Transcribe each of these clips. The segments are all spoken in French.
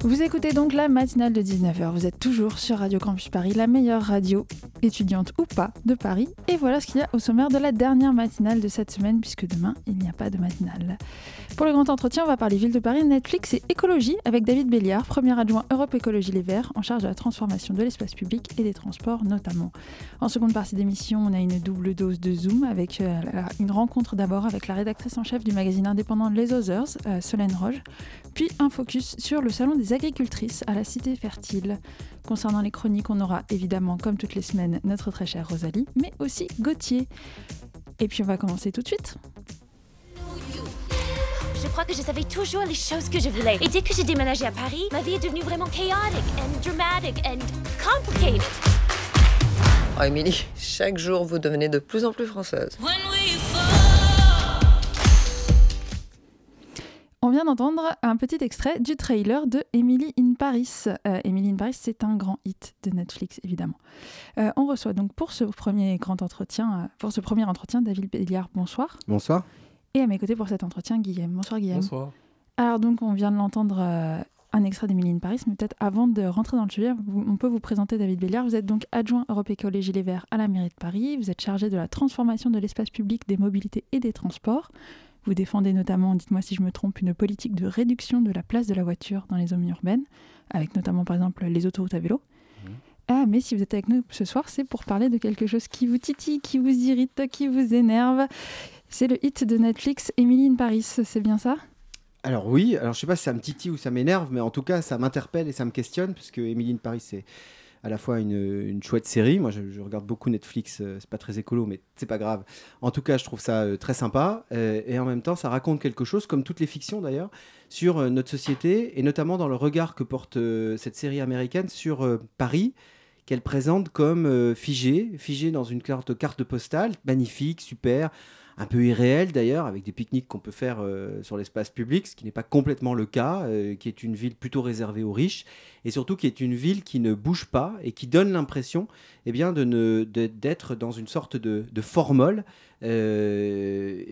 Vous écoutez donc la matinale de 19h. Vous êtes toujours sur Radio Campus Paris, la meilleure radio étudiante ou pas de Paris. Et voilà ce qu'il y a au sommaire de la dernière matinale de cette semaine, puisque demain, il n'y a pas de matinale. Pour le grand entretien, on va parler Ville de Paris, Netflix et écologie avec David Béliard, premier adjoint Europe Écologie Les Verts, en charge de la transformation de l'espace public et des transports notamment. En seconde partie d'émission, on a une double dose de Zoom avec euh, une rencontre d'abord avec la rédactrice en chef du magazine indépendant Les Others, euh, Solène Roche, puis un focus sur le salon des agricultrices à la Cité Fertile. Concernant les chroniques, on aura évidemment, comme toutes les semaines, notre très chère Rosalie, mais aussi Gauthier. Et puis on va commencer tout de suite. Je crois que je savais toujours les choses que je voulais. Et dès que j'ai déménagé à Paris, ma vie est devenue vraiment chaotique and dramatic and complicated. Oh, Émilie, chaque jour vous devenez de plus en plus française. On vient d'entendre un petit extrait du trailer de Emily in Paris. Euh, Emily in Paris, c'est un grand hit de Netflix, évidemment. Euh, on reçoit donc pour ce premier grand entretien, euh, pour ce premier entretien, David Béliard. Bonsoir. Bonsoir. Et à mes côtés pour cet entretien, Guillaume. Bonsoir, Guillaume. Bonsoir. Alors donc, on vient de l'entendre. un extrait d'Emily in Paris, mais peut-être avant de rentrer dans le sujet, on peut vous présenter David Béliard. Vous êtes donc adjoint Europe Écologie Les Verts à la mairie de Paris. Vous êtes chargé de la transformation de l'espace public, des mobilités et des transports. Vous défendez notamment, dites-moi si je me trompe, une politique de réduction de la place de la voiture dans les zones urbaines, avec notamment par exemple les autoroutes à vélo. Mmh. Ah, mais si vous êtes avec nous ce soir, c'est pour parler de quelque chose qui vous titille, qui vous irrite, qui vous énerve. C'est le hit de Netflix, Emily in Paris, c'est bien ça? Alors oui, alors je sais pas si ça me titille ou ça m'énerve, mais en tout cas ça m'interpelle et ça me questionne, puisque Emily in Paris c'est à la fois une, chouette série. Moi, je, regarde beaucoup Netflix. Euh, c'est pas très écolo, mais c'est pas grave. En tout cas, je trouve ça euh, très sympa. Euh, et en même temps, ça raconte quelque chose, comme toutes les fictions d'ailleurs, sur notre société et notamment dans le regard que porte cette série américaine sur Paris qu'elle présente comme figée, figée dans une carte, carte postale, magnifique, super, un peu irréel d'ailleurs, avec des pique-niques qu'on peut faire euh, sur l'espace public, ce qui n'est pas complètement le cas, euh, qui est une ville plutôt réservée aux riches, et surtout qui est une ville qui ne bouge pas et qui donne l'impression eh bien, de d'être dans une sorte de, de formole. Euh,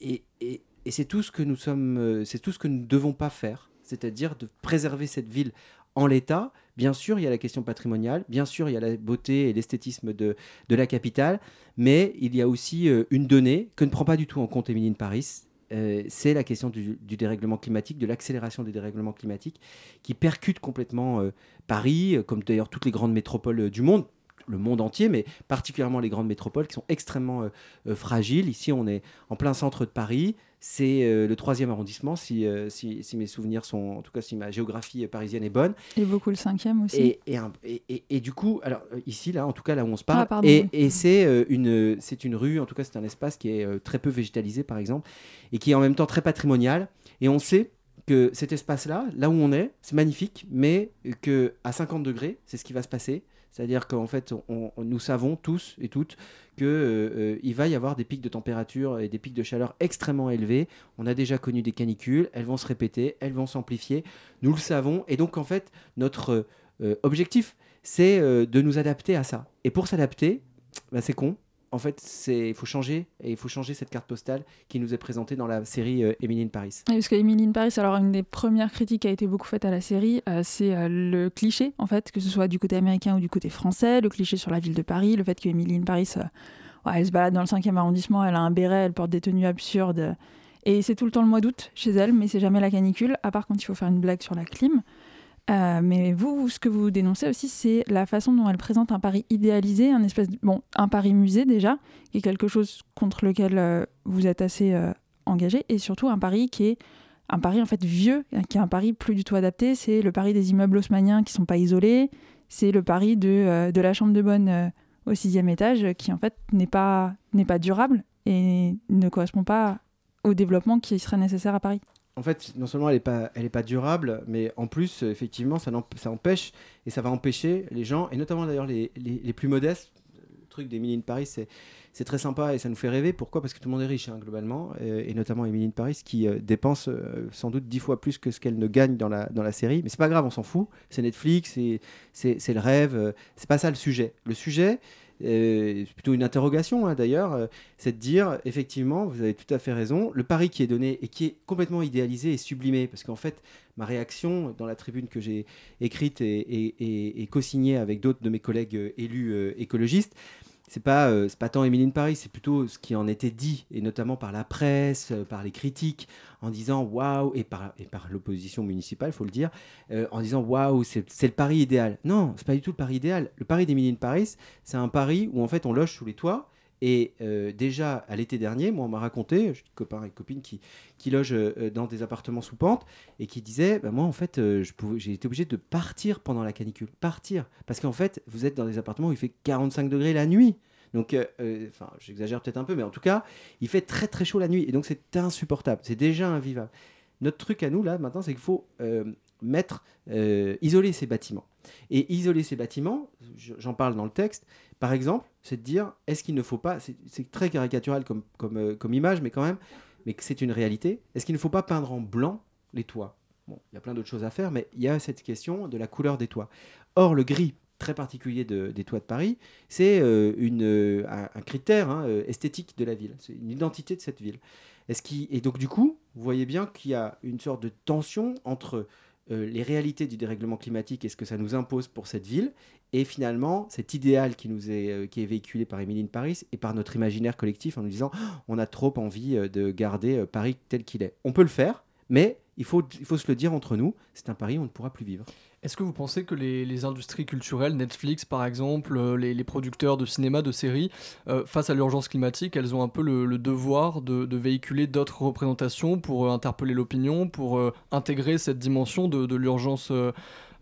et, et, et c'est tout ce que nous sommes, c'est tout ce que nous ne devons pas faire, c'est-à-dire de préserver cette ville en l'état. Bien sûr, il y a la question patrimoniale, bien sûr, il y a la beauté et l'esthétisme de, de la capitale, mais il y a aussi euh, une donnée que ne prend pas du tout en compte Émilie Paris. Euh, c'est la question du, dérèglement climatique, de l'accélération des dérèglements climatiques, qui percute complètement euh, Paris, comme d'ailleurs toutes les grandes métropoles du monde, le monde entier, mais particulièrement les grandes métropoles qui sont extrêmement fragiles. Ici, on est en plein centre de Paris. C'est euh, le troisième arrondissement, euh, si, si, mes souvenirs sont, en tout cas si ma géographie parisienne est bonne. Et beaucoup le cinquième aussi. Et, et, et, du coup, alors euh, ici, là, en tout cas, là où on se parle, ah, et, c'est une, c'est une rue, en tout cas, c'est un espace qui est très peu végétalisé, par exemple, et qui est en même temps très patrimonial. Et on sait que cet espace-là, là où on est, c'est magnifique, mais que à 50 degrés, c'est ce qui va se passer. C'est-à-dire qu'en fait, nous savons tous et toutes qu'il euh, euh, va y avoir des pics de température et des pics de chaleur extrêmement élevés. On a déjà connu des canicules, elles vont se répéter, elles vont s'amplifier. Nous le savons. Et donc, en fait, notre euh, objectif, c'est de nous adapter à ça. Et pour s'adapter, bah, c'est con, en fait, il faut changer et il faut changer cette carte postale qui nous est présentée dans la série euh, Emily in Paris. parce que Emily in Paris, alors une des premières critiques qui a été beaucoup faite à la série, euh, c'est euh, le cliché en fait, que ce soit du côté américain ou du côté français, le cliché sur la ville de Paris, le fait que Emily in Paris, elle se balade dans le 5e arrondissement, elle a un béret, elle porte des tenues absurdes. Et c'est tout le temps le mois d'août chez elle, mais c'est jamais la canicule, à part quand il faut faire une blague sur la clim. Euh, mais vous, ce que vous dénoncez aussi, c'est la façon dont elle présente un Paris idéalisé, un espèce, bon, un Paris musée déjà, qui est quelque chose contre lequel euh, vous êtes assez euh, engagé, et surtout un Paris qui est un Paris en fait vieux, qui est un Paris plus du tout adapté. C'est le Paris des immeubles haussmanniens qui sont pas isolés. C'est le Paris de, de la chambre de bonne au sixième étage qui en fait n'est pas n'est pas durable et ne correspond pas au développement qui serait nécessaire à Paris en fait, non seulement elle n'est pas, pas durable, mais en plus, effectivement, ça, empêche et ça va empêcher les gens, et notamment d'ailleurs les, les, plus modestes, truc d'Emily in Paris, c'est très sympa et ça nous fait rêver. Pourquoi? Parce que tout le monde est riche, hein, globalement, et, notamment Emily in Paris, qui euh, dépense euh, sans doute dix fois plus que ce qu'elle ne gagne dans la, dans la série. Mais c'est pas grave, on s'en fout. C'est Netflix, c'est le rêve. Euh, c'est pas ça le sujet. Le sujet, c'est plutôt une interrogation hein, d'ailleurs, c'est de dire, effectivement, vous avez tout à fait raison, le pari qui est donné et qui est complètement idéalisé et sublimé, parce qu'en fait, ma réaction dans la tribune que j'ai écrite et, et, et co-signée avec d'autres de mes collègues élus écologistes, c'est pas euh, pas tant Emily Paris, c'est plutôt ce qui en était dit et notamment par la presse, euh, par les critiques, en disant waouh et par et par l'opposition municipale, faut le dire, euh, en disant waouh c'est le pari idéal. Non, c'est pas du tout le pari idéal. Le pari d'Emily Paris, c'est un pari où en fait on loge sous les toits et euh, déjà, à l'été dernier, moi, on m'a raconté, j'ai des copains et copines qui, qui logent euh, dans des appartements sous pente et qui disaient bah, Moi, en fait, euh, j'ai été obligé de partir pendant la canicule. Partir. Parce qu'en fait, vous êtes dans des appartements où il fait 45 degrés la nuit. Donc, enfin, j'exagère peut-être un peu, mais en tout cas, il fait très très chaud la nuit. Et donc, c'est insupportable. C'est déjà invivable. Notre truc à nous, là, maintenant, c'est qu'il faut mettre, isoler ces bâtiments. Et isoler ces bâtiments, j'en parle dans le texte, par exemple, c'est de dire, est-ce qu'il ne faut pas, c'est très caricatural comme, comme, euh, comme image, mais quand même, mais c'est une réalité, est-ce qu'il ne faut pas peindre en blanc les toits? Bon, il y a plein d'autres choses à faire, mais il y a cette question de la couleur des toits. Or, le gris très particulier des toits de Paris, c'est euh, euh, un, critère hein, esthétique de la ville, c'est une identité de cette ville. Est-ce et donc du coup, vous voyez bien qu'il y a une sorte de tension entre les réalités du dérèglement climatique et ce que ça nous impose pour cette ville, et finalement, cet idéal qui nous est, euh, qui est véhiculé par Émilie Paris et par notre imaginaire collectif en nous disant on a trop envie euh, de garder euh, Paris tel qu'il est. On peut le faire, mais il faut, il faut se le dire entre nous, c'est un Paris où on ne pourra plus vivre. Est-ce que vous pensez que les, industries culturelles, Netflix par exemple, les, producteurs de cinéma, de séries, face à l'urgence climatique, elles ont un peu le, devoir de, véhiculer d'autres représentations pour interpeller l'opinion, pour intégrer cette dimension de l'urgence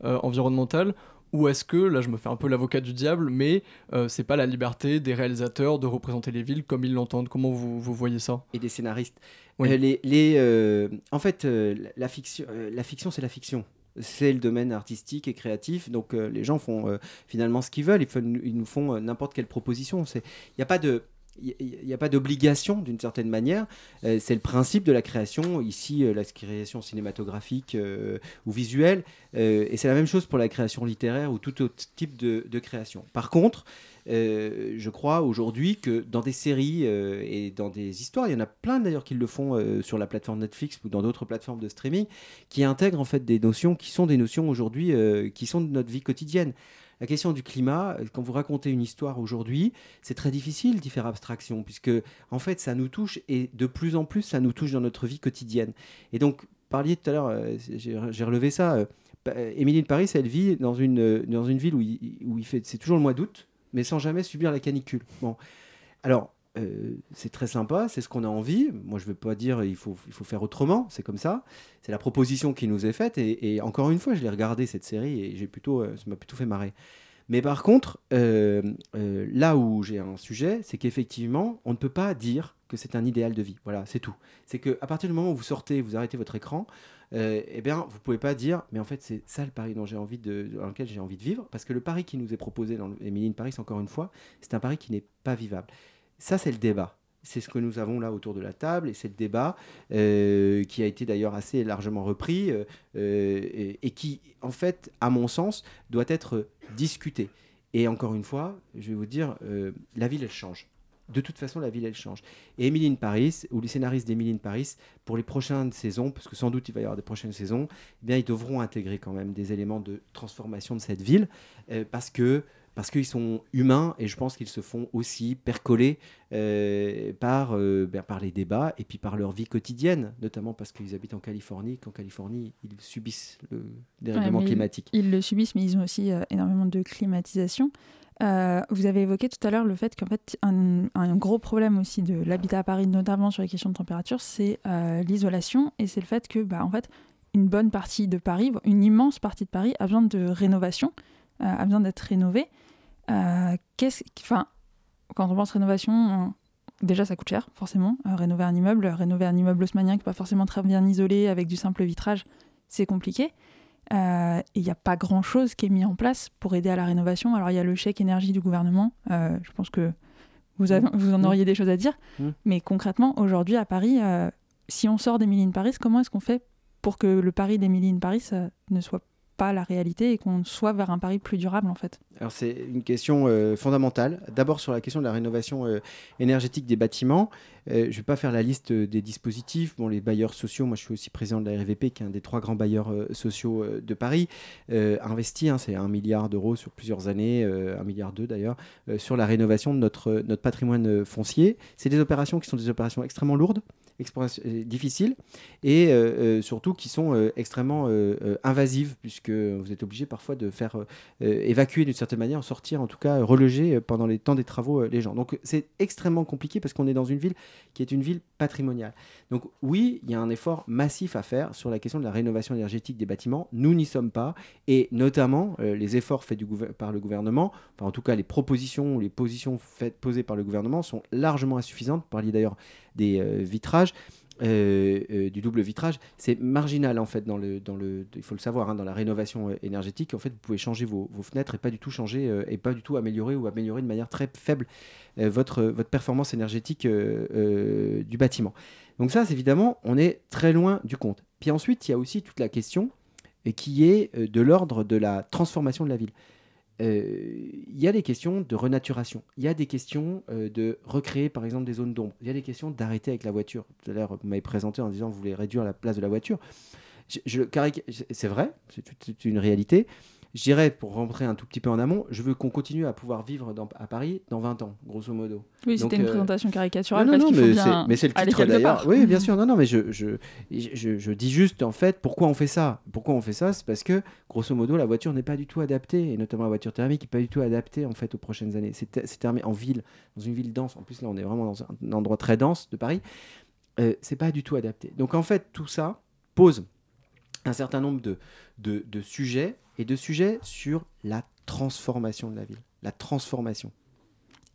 environnementale ou est-ce que, là je me fais un peu l'avocat du diable, mais euh, c'est pas la liberté des réalisateurs de représenter les villes comme ils l'entendent? Comment vous, vous, voyez ça? Et des scénaristes. Euh, les, les euh, en fait, la fiction, la fiction c'est la fiction. C'est le domaine artistique et créatif, donc les gens font finalement ce qu'ils veulent, ils, ils nous font n'importe quelle proposition. Il n'y a pas de il n'y a pas d'obligation d'une certaine manière. Euh, c'est le principe de la création, ici euh, la création cinématographique euh, ou visuelle, et c'est la même chose pour la création littéraire ou tout autre type de, de création. Par contre, je crois aujourd'hui que dans des séries et dans des histoires, il y en a plein d'ailleurs qui le font sur la plateforme Netflix ou dans d'autres plateformes de streaming, qui intègrent en fait des notions qui sont des notions aujourd'hui qui sont de notre vie quotidienne. La question du climat, euh, quand vous racontez une histoire aujourd'hui, c'est très difficile d'y faire abstraction, puisque en fait, ça nous touche et de plus en plus, ça nous touche dans notre vie quotidienne. Et donc, parliez tout à l'heure, euh, j'ai relevé ça. Euh, Émilie de Paris, elle vit dans une, dans une ville où où il fait, c'est toujours le mois d'août, mais sans jamais subir la canicule. Bon, alors euh, c'est très sympa, c'est ce qu'on a envie. Moi, je ne veux pas dire il faut, il faut faire autrement, c'est comme ça. C'est la proposition qui nous est faite. Et, encore une fois, je l'ai regardé cette série et plutôt, euh, ça m'a plutôt fait marrer. Mais par contre, euh, là où j'ai un sujet, c'est qu'effectivement, on ne peut pas dire que c'est un idéal de vie. Voilà, c'est tout. C'est qu'à partir du moment où vous sortez, vous arrêtez votre écran, eh bien, vous pouvez pas dire, mais en fait, c'est ça le pari dont envie de, dans lequel j'ai envie de vivre, parce que le pari qui nous est proposé dans Émilie Paris, encore une fois, c'est un pari qui n'est pas vivable. Ça, c'est le débat. C'est ce que nous avons là autour de la table et c'est le débat euh, qui a été d'ailleurs assez largement repris euh, euh, et, qui, en fait, à mon sens, doit être discuté. Et encore une fois, je vais vous dire, la ville, elle change. De toute façon, la ville, elle change. Et Émilie Paris, ou les scénaristes d'Émilie Paris, pour les prochaines saisons, parce que sans doute il va y avoir des prochaines saisons, eh bien, ils devront intégrer quand même des éléments de transformation de cette ville, parce que parce qu'ils sont humains et je pense qu'ils se font aussi percoler euh, par, euh, ben, par les débats et puis par leur vie quotidienne, notamment parce qu'ils habitent en Californie, qu'en Californie, ils subissent le dérèglement climatique. Ils, le subissent, mais ils ont aussi euh, énormément de climatisation. vous avez évoqué tout à l'heure le fait qu'en fait, un, un, gros problème aussi de l'habitat à Paris, notamment sur les questions de température, c'est l'isolation et c'est le fait que, bah, en fait, une bonne partie de Paris, une immense partie de Paris a besoin de rénovation, a besoin d'être rénovée. Euh, qu'est-ce, enfin, quand on pense rénovation, déjà ça coûte cher, forcément. Euh, rénover un immeuble, rénover un immeuble haussmanien qui n'est pas forcément très bien isolé avec du simple vitrage, c'est compliqué. et il n'y a pas grand-chose qui est mis en place pour aider à la rénovation. Alors il y a le chèque énergie du gouvernement, je pense que vous, avez, vous en auriez des choses à dire, mais concrètement, aujourd'hui à Paris, si on sort d'Emily in Paris, comment est-ce qu'on fait pour que le Paris d'Emily in Paris ne soit pas la réalité et qu'on soit vers un Paris plus durable en fait Alors c'est une question euh, fondamentale. D'abord sur la question de la rénovation euh, énergétique des bâtiments. Euh, je ne vais pas faire la liste des dispositifs. Bon, les bailleurs sociaux, moi je suis aussi président de la RVP, qui est un des trois grands bailleurs sociaux de Paris, investi, hein, c'est un milliard d'euros sur plusieurs années, un milliard deux d'ailleurs, sur la rénovation de notre, notre patrimoine foncier. C'est des opérations qui sont des opérations extrêmement lourdes difficiles et surtout qui sont extrêmement invasives puisque vous êtes obligé parfois de faire euh, euh, évacuer d'une certaine manière, en sortir, en tout cas reloger euh, pendant les temps des travaux les gens. Donc c'est extrêmement compliqué parce qu'on est dans une ville qui est une ville patrimoniale. Donc oui, il y a un effort massif à faire sur la question de la rénovation énergétique des bâtiments. Nous n'y sommes pas et notamment les efforts faits par le gouvernement, enfin, en tout cas les propositions les positions posées par le gouvernement sont largement insuffisantes. Vous parliez d'ailleurs des vitrages. Euh, euh, du double vitrage, c'est marginal en fait dans le, dans le, il faut le savoir, hein, dans la rénovation euh, énergétique. En fait, vous pouvez changer vos, fenêtres et pas du tout changer et pas du tout améliorer ou améliorer de manière très faible votre, votre performance énergétique du bâtiment. Donc ça, évidemment, on est très loin du compte. Puis ensuite, il y a aussi toute la question qui est de l'ordre de la transformation de la ville. Euh, il y a des questions de renaturation, il y a des questions euh, de recréer par exemple des zones d'ombre, il y a des questions d'arrêter avec la voiture. Tout à l'heure, vous m'avez présenté en disant vous voulez réduire la place de la voiture. C'est vrai, c'est une réalité. Je dirais, pour rentrer un tout petit peu en amont, je veux qu'on continue à pouvoir vivre à Paris dans 20 ans, grosso modo. Oui, c'était une euh, présentation caricaturale. Non, non, mais c'est le titre d'ailleurs. Oui, bien sûr. Non, non, mais je, je, je, dis juste, en fait, pourquoi on fait ça? Pourquoi on fait ça? C'est parce que, grosso modo, la voiture n'est pas du tout adaptée, et notamment la voiture thermique n'est pas du tout adaptée, en fait, aux prochaines années. C'est terminé en ville, dans une ville dense. En plus, là, on est vraiment dans un, endroit très dense de Paris. Euh, c'est pas du tout adapté. Donc, en fait, tout ça pose un certain nombre de, de, de sujets et de sujets sur la transformation de la ville. La transformation.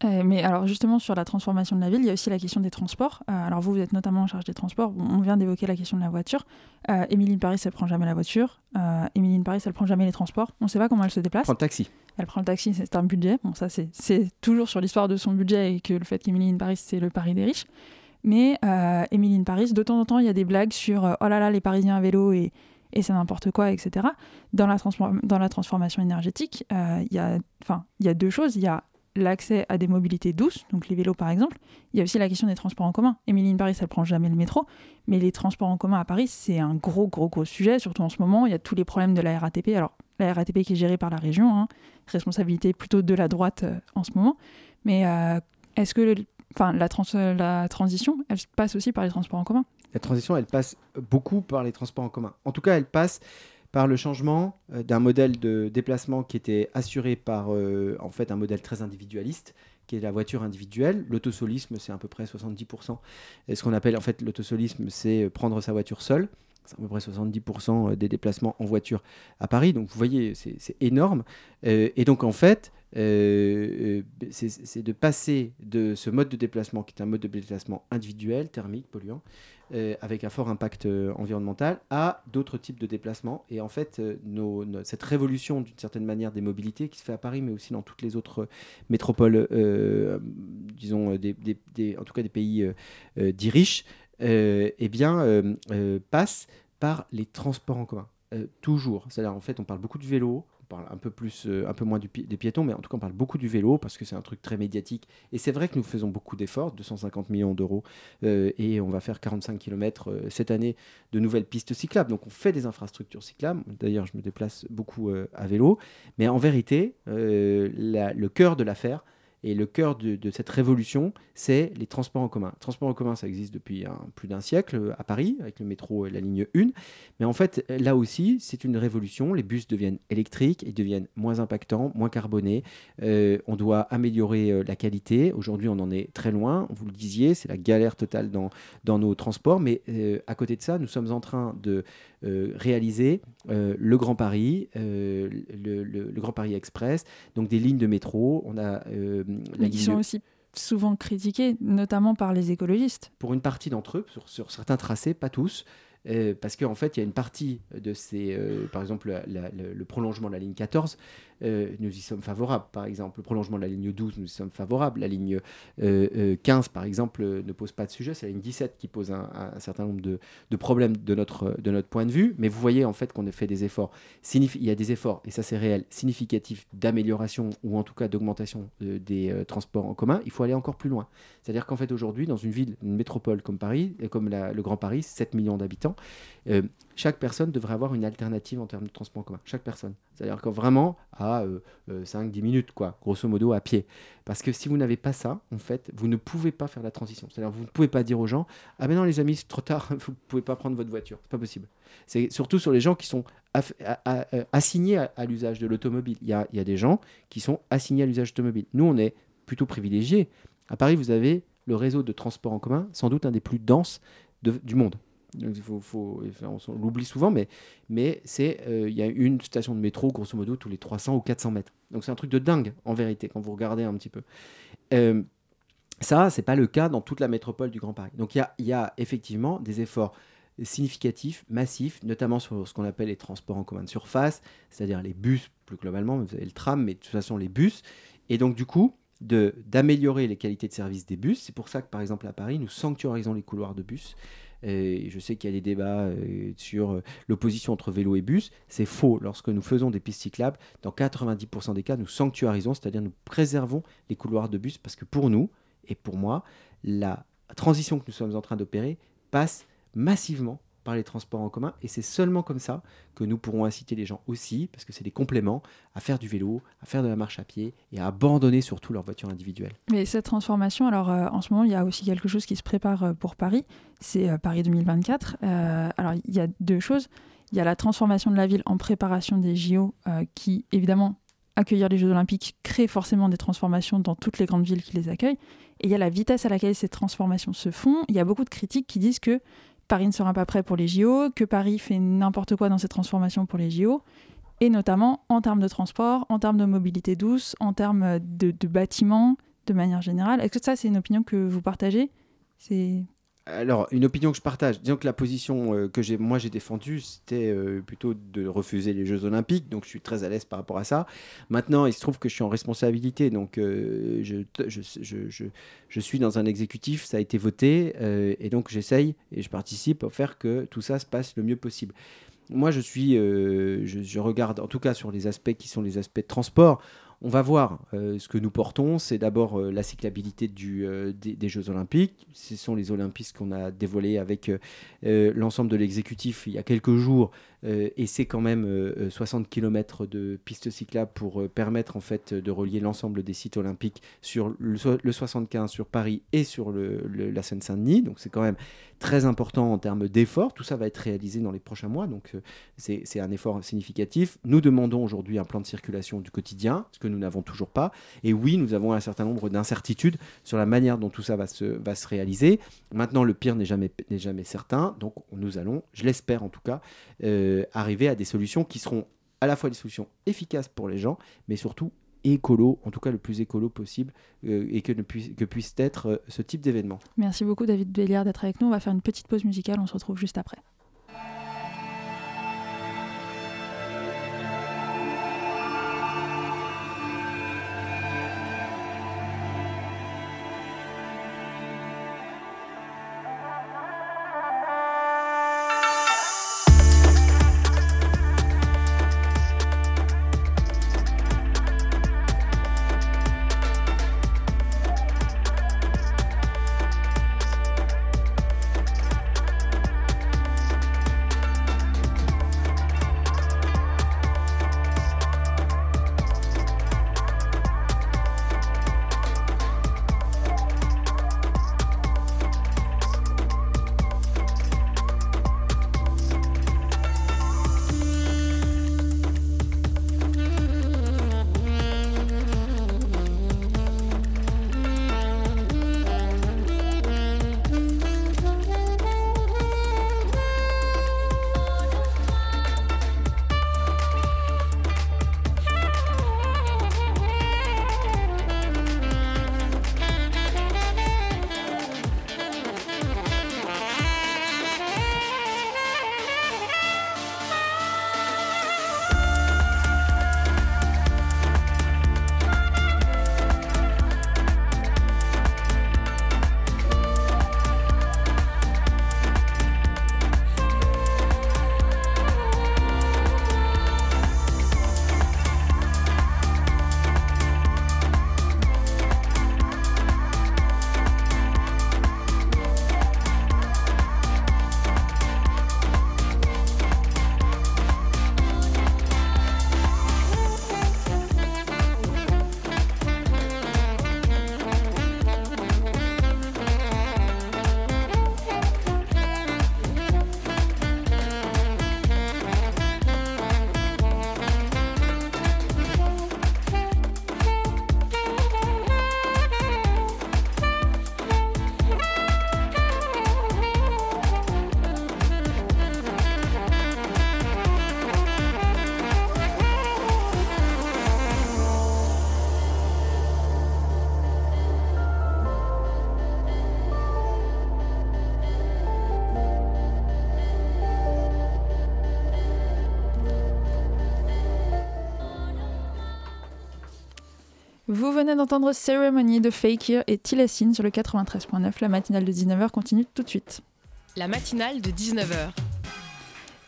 Euh, mais alors justement sur la transformation de la ville, il y a aussi la question des transports. Euh, alors vous, vous êtes notamment en charge des transports. On vient d'évoquer la question de la voiture. Euh, Émilie Paris, elle prend jamais la voiture. Euh, Émilie Paris, elle prend jamais les transports. On ne sait pas comment elle se déplace. Elle prend le taxi. Elle prend le taxi, c'est un budget. Bon, ça c'est toujours sur l'histoire de son budget et que le fait qu'Émilie Paris, c'est le Paris des riches. Mais Émilie Paris, de temps en temps, il y a des blagues sur oh là là, les Parisiens à vélo et et c'est n'importe quoi, etc. Dans la, dans la transformation énergétique, euh, il y, a, y a deux choses. Il y a l'accès à des mobilités douces, donc les vélos par exemple. Il y a aussi la question des transports en commun. Émilie Paris, elle prend jamais le métro, mais les transports en commun à Paris, c'est un gros, gros, gros sujet, surtout en ce moment. Il y a tous les problèmes de la RATP. Alors, la RATP qui est gérée par la région, hein, responsabilité plutôt de la droite euh, en ce moment. Mais euh, est-ce que enfin, la, la transition, elle passe aussi par les transports en commun? La transition, elle passe beaucoup par les transports en commun. En tout cas, elle passe par le changement euh, d'un modèle de déplacement qui était assuré par euh, en fait un modèle très individualiste qui est la voiture individuelle. L'autosolisme, c'est à peu près 70%. Et ce qu'on appelle en fait l'autosolisme, c'est prendre sa voiture seule. C'est à peu près 70% des déplacements en voiture à Paris. Donc vous voyez, c'est énorme. Euh, et donc en fait, c'est de passer de ce mode de déplacement qui est un mode de déplacement individuel, thermique, polluant, euh, avec un fort impact euh, environnemental, à d'autres types de déplacements. Et en fait, euh, cette révolution d'une certaine manière des mobilités qui se fait à Paris, mais aussi dans toutes les autres métropoles, disons, en tout cas des pays dits riches, eh bien, passe par les transports en commun. toujours. C'est-à-dire, en fait, on parle beaucoup du vélo, parle un peu, plus, euh, un peu moins du des piétons, mais en tout cas, on parle beaucoup du vélo parce que c'est un truc très médiatique. Et c'est vrai que nous faisons beaucoup d'efforts, 250 millions d'euros, euh, et on va faire 45 km euh, cette année de nouvelles pistes cyclables. Donc, on fait des infrastructures cyclables. D'ailleurs, je me déplace beaucoup à vélo. Mais en vérité, le cœur de l'affaire, et le cœur de, cette révolution, c'est les transports en commun. Transports en commun, ça existe depuis plus d'un siècle euh, à Paris, avec le métro et la ligne 1. Mais en fait, là aussi, c'est une révolution. Les bus deviennent électriques, ils deviennent moins impactants, moins carbonés. Euh, on doit améliorer euh, la qualité. Aujourd'hui, on en est très loin. Vous le disiez, c'est la galère totale dans, dans nos transports. Mais à côté de ça, nous sommes en train de réaliser le Grand Paris, le, le, Grand Paris Express, donc des lignes de métro. On a mais qui sont aussi souvent critiqués, notamment par les écologistes. Pour une partie d'entre eux, sur, certains tracés, pas tous. Euh, parce qu'en fait, il y a une partie de ces, euh, par exemple, le, prolongement de la ligne 14, euh, nous y sommes favorables. Par exemple, le prolongement de la ligne 12, nous y sommes favorables. La ligne euh, euh, 15, par exemple, ne pose pas de sujet. C'est la ligne 17 qui pose un, certain nombre de, problèmes de notre, de notre point de vue. Mais vous voyez en fait qu'on a fait des efforts. Il y a des efforts, et ça c'est réel, significatifs d'amélioration ou en tout cas d'augmentation des transports en commun. Il faut aller encore plus loin. C'est-à-dire qu'en fait aujourd'hui, dans une ville, une métropole comme Paris, comme le Grand Paris, 7 millions d'habitants, euh, chaque personne devrait avoir une alternative en termes de transport en commun. Chaque personne. C'est-à-dire que vraiment à 5-10 minutes, quoi, grosso modo, à pied. Parce que si vous n'avez pas ça, en fait, vous ne pouvez pas faire la transition. C'est-à-dire vous ne pouvez pas dire aux gens Ah ben non, les amis, c'est trop tard, vous ne pouvez pas prendre votre voiture. C'est pas possible. C'est surtout sur les gens qui sont euh, assignés à, l'usage de l'automobile. Il y a, des gens qui sont assignés à l'usage automobile. Nous, on est plutôt privilégiés. À Paris, vous avez le réseau de transport en commun, sans doute un des plus denses de- du monde. Donc, faut, on l'oublie souvent, mais, c'est euh, il y a une station de métro, grosso modo, tous les 300 ou 400 mètres. Donc c'est un truc de dingue, en vérité, quand vous regardez un petit peu. Euh, ça, c'est pas le cas dans toute la métropole du Grand Paris. Donc il y a, y a effectivement des efforts significatifs, massifs, notamment sur ce qu'on appelle les transports en commun de surface, c'est-à-dire les bus plus globalement, vous avez le tram, mais de toute façon les bus. Et donc du coup, d'améliorer les qualités de service des bus. C'est pour ça que par exemple à Paris, nous sanctuarisons les couloirs de bus. Et je sais qu'il y a des débats euh, sur euh, l'opposition entre vélo et bus. C'est faux. Lorsque nous faisons des pistes cyclables, dans 90% des cas, nous sanctuarisons, c'est-à-dire nous préservons les couloirs de bus parce que pour nous et pour moi, la transition que nous sommes en train d'opérer passe massivement par les transports en commun et c'est seulement comme ça que nous pourrons inciter les gens aussi, parce que c'est des compléments, à faire du vélo, à faire de la marche à pied et à abandonner surtout leur voiture individuelle. Mais cette transformation, alors euh, en ce moment, il y a aussi quelque chose qui se prépare euh, pour Paris, c'est euh, Paris 2024. Euh, alors il y a deux choses. Il y a la transformation de la ville en préparation des JO, euh, qui évidemment, accueillir les Jeux Olympiques crée forcément des transformations dans toutes les grandes villes qui les accueillent. Et il y a la vitesse à laquelle ces transformations se font. Il y a beaucoup de critiques qui disent que Paris ne sera pas prêt pour les JO, que Paris fait n'importe quoi dans ces transformations pour les JO, et notamment en termes de transport, en termes de mobilité douce, en termes de, de bâtiments, de manière générale. Est-ce que ça, c'est une opinion que vous partagez? Alors, une opinion que je partage, disons que la position euh, que j'ai, moi j'ai défendue, c'était euh, plutôt de refuser les Jeux Olympiques, donc je suis très à l'aise par rapport à ça. Maintenant, il se trouve que je suis en responsabilité, donc euh, je, je, je, je, suis dans un exécutif, ça a été voté, euh, et donc j'essaye et je participe à faire que tout ça se passe le mieux possible. Moi, je suis, je regarde, en tout cas sur les aspects qui sont les aspects de transport, on va voir euh, ce que nous portons. C'est d'abord euh, la cyclabilité euh, des, Jeux Olympiques. Ce sont les Olympistes qu'on a dévoilés avec l'ensemble de l'exécutif il y a quelques jours. Euh, et c'est quand même euh, 60 km de pistes cyclables pour euh, permettre en fait de relier l'ensemble des sites olympiques sur le, so- le 75 sur Paris et sur la Seine-Saint-Denis. Donc c'est quand même très important en termes d'efforts. Tout ça va être réalisé dans les prochains mois. Donc euh, c'est un effort significatif. Nous demandons aujourd'hui un plan de circulation du quotidien, ce que nous n'avons toujours pas. Et oui, nous avons un certain nombre d'incertitudes sur la manière dont tout ça va se, réaliser. Maintenant, le pire n'est jamais, certain. Donc nous allons, je l'espère en tout cas, euh, arriver à des solutions qui seront à la fois des solutions efficaces pour les gens, mais surtout écolo, en tout cas le plus écolo possible, euh, et que, ne puisse, que être euh, ce type d'événement. Merci beaucoup David Béliard d'être avec nous. On va faire une petite pause musicale, on se retrouve juste après. Vous venez d'entendre Ceremony de Fakir et Tilassine sur le 93.9. La matinale de 19h continue tout de suite. La matinale de 19h.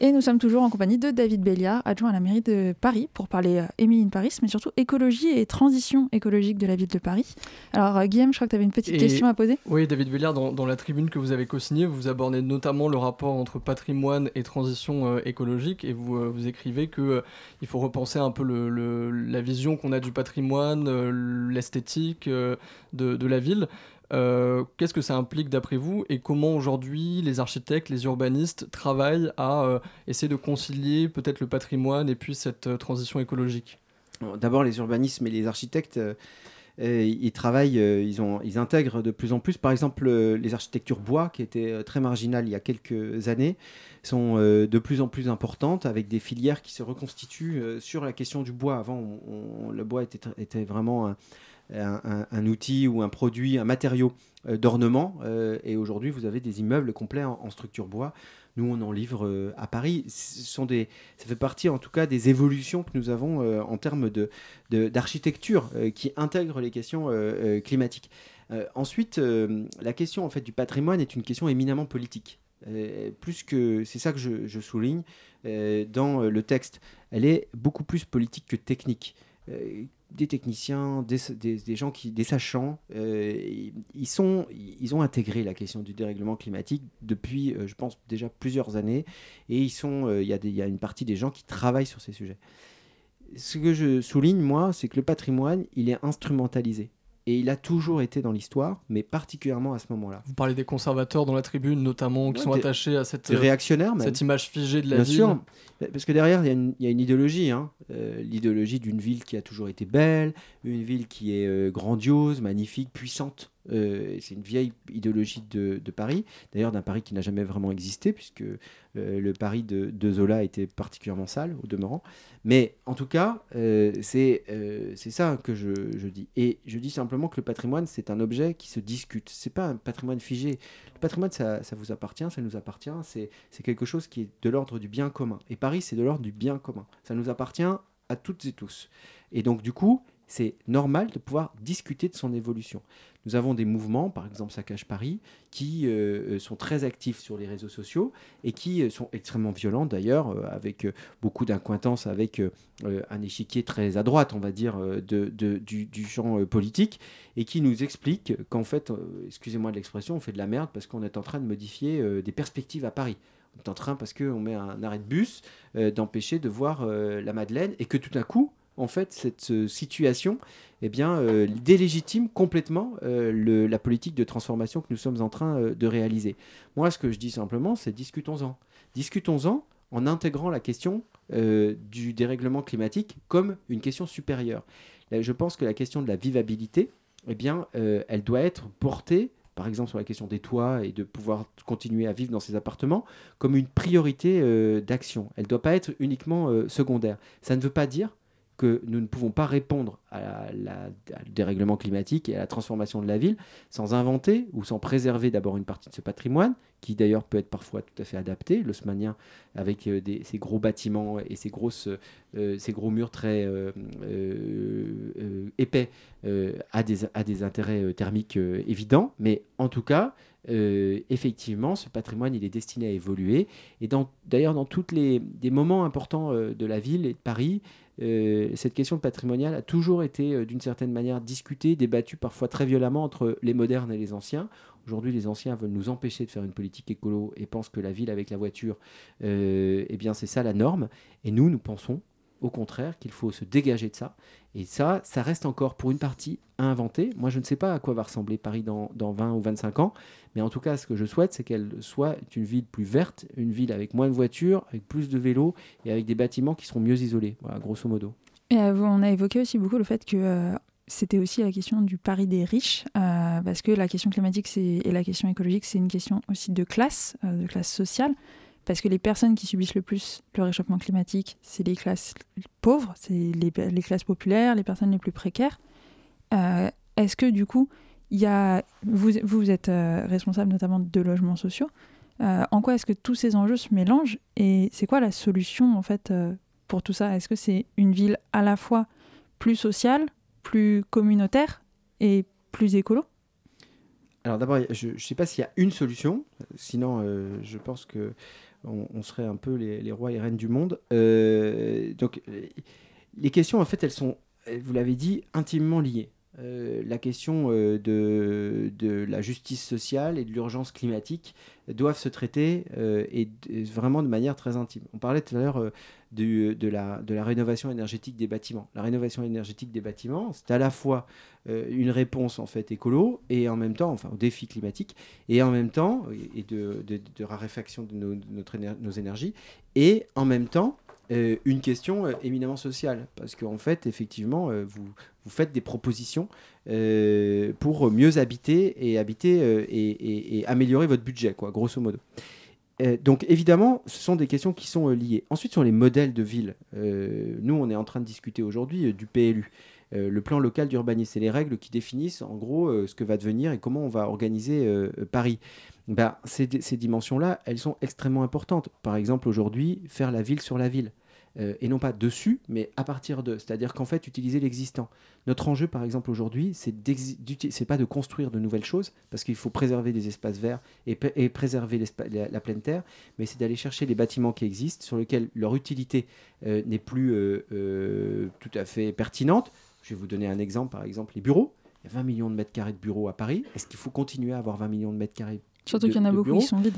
Et nous sommes toujours en compagnie de David Béliard, adjoint à la mairie de Paris, pour parler euh, Émilie in Paris, mais surtout écologie et transition écologique de la ville de Paris. Alors, euh, Guillaume, je crois que tu avais une petite Et- question à poser. Oui, David Béliard, dans, dans la tribune que vous avez co-signée, vous abordez notamment le rapport entre patrimoine et transition euh, écologique, et vous, euh, vous écrivez euh, il faut repenser un peu le, le- la vision qu'on a du patrimoine, l'esthétique de, de la ville. Euh, Qu'est-ce que ça implique d'après vous, et comment aujourd'hui les architectes, les urbanistes travaillent à euh, essayer de concilier peut-être le patrimoine et puis cette euh, transition écologique? D'abord, les urbanismes et les architectes, ils travaillent, ils, ont, ils intègrent de plus en plus. Par exemple, les architectures bois, qui étaient très marginales il y a quelques années, sont de plus en plus importantes, avec des filières qui se reconstituent sur la question du bois. Avant, le bois était vraiment un, outil ou un produit, un matériau euh, d'ornement. euh, et aujourd'hui, vous avez des immeubles complets en, structure bois. Nous, on en livre euh, à Paris. Ça fait partie en tout cas des évolutions que nous avons en termes de, de- d'architecture euh, qui intègre les questions climatiques. Ensuite, la question en fait du patrimoine est une question éminemment politique. Plus que c'est ça que je, souligne dans le texte. Elle est beaucoup plus politique que technique. Des techniciens, des, gens qui, des sachants, euh, ils- sont, ils ont intégré la question du dérèglement climatique depuis, euh, je pense, déjà plusieurs années, et ils sont, euh, il y, y a une partie des gens qui travaillent sur ces sujets ce que je souligne, moi, c'est que le patrimoine, il est instrumentalisé. Et il a toujours été dans l'histoire, mais particulièrement à ce moment-là. Vous parlez des conservateurs dans la tribune, notamment, qui Ouais, sont des- attachés à cette, réactionnaire, cette image figée de la Bien ville. sûr, parce que derrière, il y a une, il y a une idéologie. hein. Euh, L'idéologie d'une ville qui a toujours été belle, une ville qui est euh, grandiose, magnifique, puissante. Euh, c'est une vieille idéologie de, Paris, d'ailleurs d'un Paris qui n'a jamais vraiment existé, puisque euh, le Paris de, de Zola était particulièrement sale, au demeurant. Mais en tout cas, euh, c'est ça que je, je dis. Et je dis simplement que le patrimoine, c'est un objet qui se discute. C'est pas un patrimoine figé. Le patrimoine, ça, ça vous appartient, ça nous appartient. C'est quelque chose qui est de l'ordre du bien commun. Et Paris, c'est de l'ordre du bien commun. Ça nous appartient à toutes et tous. Et donc, du coup, c'est normal de pouvoir discuter de son évolution. Nous avons des mouvements, par exemple Saccage Paris, qui euh, euh, sont très actifs sur les réseaux sociaux et qui euh, sont extrêmement violents d'ailleurs, avec beaucoup d'incointance, avec un échiquier très à droite, on va dire, de, du, champ politique, et qui nous expliquent qu'en fait, excusez-moi de l'expression, on fait de la merde parce qu'on est en train de modifier des perspectives à Paris. On est en train, parce qu'on met un arrêt de bus, d'empêcher de voir la Madeleine, et que tout d'un coup, en fait, cette situation eh bien, euh, délégitime complètement euh, la politique de transformation que nous sommes en train euh, de réaliser. Moi, ce que je dis simplement, c'est discutons-en. Discutons-en en intégrant la question du dérèglement climatique comme une question supérieure. Je pense que la question de la vivabilité, eh bien, elle doit être portée, par exemple sur la question des toits et de pouvoir continuer à vivre dans ces appartements, comme une priorité d'action. Elle ne doit pas être uniquement secondaire. Ça ne veut pas dire que nous ne pouvons pas répondre à la- dérèglement climatique et à la transformation de la ville sans inventer ou sans préserver d'abord une partie de ce patrimoine, qui d'ailleurs peut être parfois tout à fait adapté, l'haussmannien avec euh, ces gros bâtiments et ces, grosses, euh, ces gros murs très euh, euh, euh, épais euh, a, des, a des intérêts euh, thermiques euh, évidents, mais en tout cas, euh, effectivement, ce patrimoine, il est destiné à évoluer. Et d'ailleurs, dans tous les des moments importants euh, de la ville et de Paris, euh, cette question patrimoniale a toujours été, euh, d'une certaine manière, discutée, débattue parfois très violemment entre les modernes et les anciens. Aujourd'hui, les anciens veulent nous empêcher de faire une politique écolo et pensent que la ville avec la voiture, euh, eh bien, c'est ça la norme. Et nous, nous pensons, au contraire, qu'il faut se dégager de ça. Et ça, ça reste encore pour une partie à inventer. Moi, je ne sais pas à quoi va ressembler Paris dans, dans 20 ou 25 ans. Mais en tout cas, ce que je souhaite, c'est qu'elle soit une ville plus verte, une ville avec moins de voitures, avec plus de vélos et avec des bâtiments qui seront mieux isolés. Voilà, grosso modo. Et euh, on a évoqué aussi beaucoup le fait que euh, c'était aussi la question du pari des riches, euh, parce que la question climatique et la question écologique, c'est une question aussi de classe, de classe sociale, parce que les personnes qui subissent le plus le réchauffement climatique, c'est les classes pauvres, c'est les, classes populaires, les personnes les plus précaires. Euh, Est-ce que du coup, y a, vous, vous êtes euh, responsable notamment de logements sociaux, euh, en quoi est-ce que tous ces enjeux se mélangent et c'est quoi la solution en fait pour tout ça? Est-ce que c'est une ville à la fois plus sociale, plus communautaire et plus écolo? Alors d'abord, je ne sais pas s'il y a une solution, sinon je pense que on, serait un peu les, rois et reines du monde. Euh, donc les questions, en fait, elles sont, vous l'avez dit, intimement liées. Euh, la question euh, de, la justice sociale et de l'urgence climatique doivent se traiter euh, et, vraiment de manière très intime. On parlait tout à l'heure de, la, de la rénovation énergétique des bâtiments. La rénovation énergétique des bâtiments, c'est à la fois une réponse en fait écolo et en même temps, enfin au défi climatique, et en même temps, et de, raréfaction de nos, notre, nos énergies, et en même temps, euh, une question euh, éminemment sociale, parce qu'en fait, effectivement, euh, vous, vous, faites des propositions pour mieux habiter et habiter et, et, améliorer votre budget, quoi, grosso modo. Donc évidemment, ce sont des questions qui sont liées. Ensuite, sur les modèles de ville, nous, on est en train de discuter aujourd'hui du PLU. le plan local d'urbanisme, c'est les règles qui définissent en gros ce que va devenir et comment on va organiser Paris. Ben, ces dimensions-là, elles sont extrêmement importantes. Par exemple, aujourd'hui, faire la ville sur la ville. Euh, et non pas dessus, mais à partir de. C'est-à-dire qu'en fait, utiliser l'existant. Notre enjeu, par exemple, aujourd'hui, c'est c'est pas de construire de nouvelles choses, parce qu'il faut préserver des espaces verts et, et préserver la, la, pleine terre, mais c'est d'aller chercher les bâtiments qui existent, sur lesquels leur utilité euh, n'est plus euh, tout à fait pertinente. Je vais vous donner un exemple, par exemple, les bureaux. Il y a 20 millions de mètres carrés de bureaux à Paris. Est-ce qu'il faut continuer à avoir 20 millions de mètres carrés Surtout qu'il y en a beaucoup qui sont vides.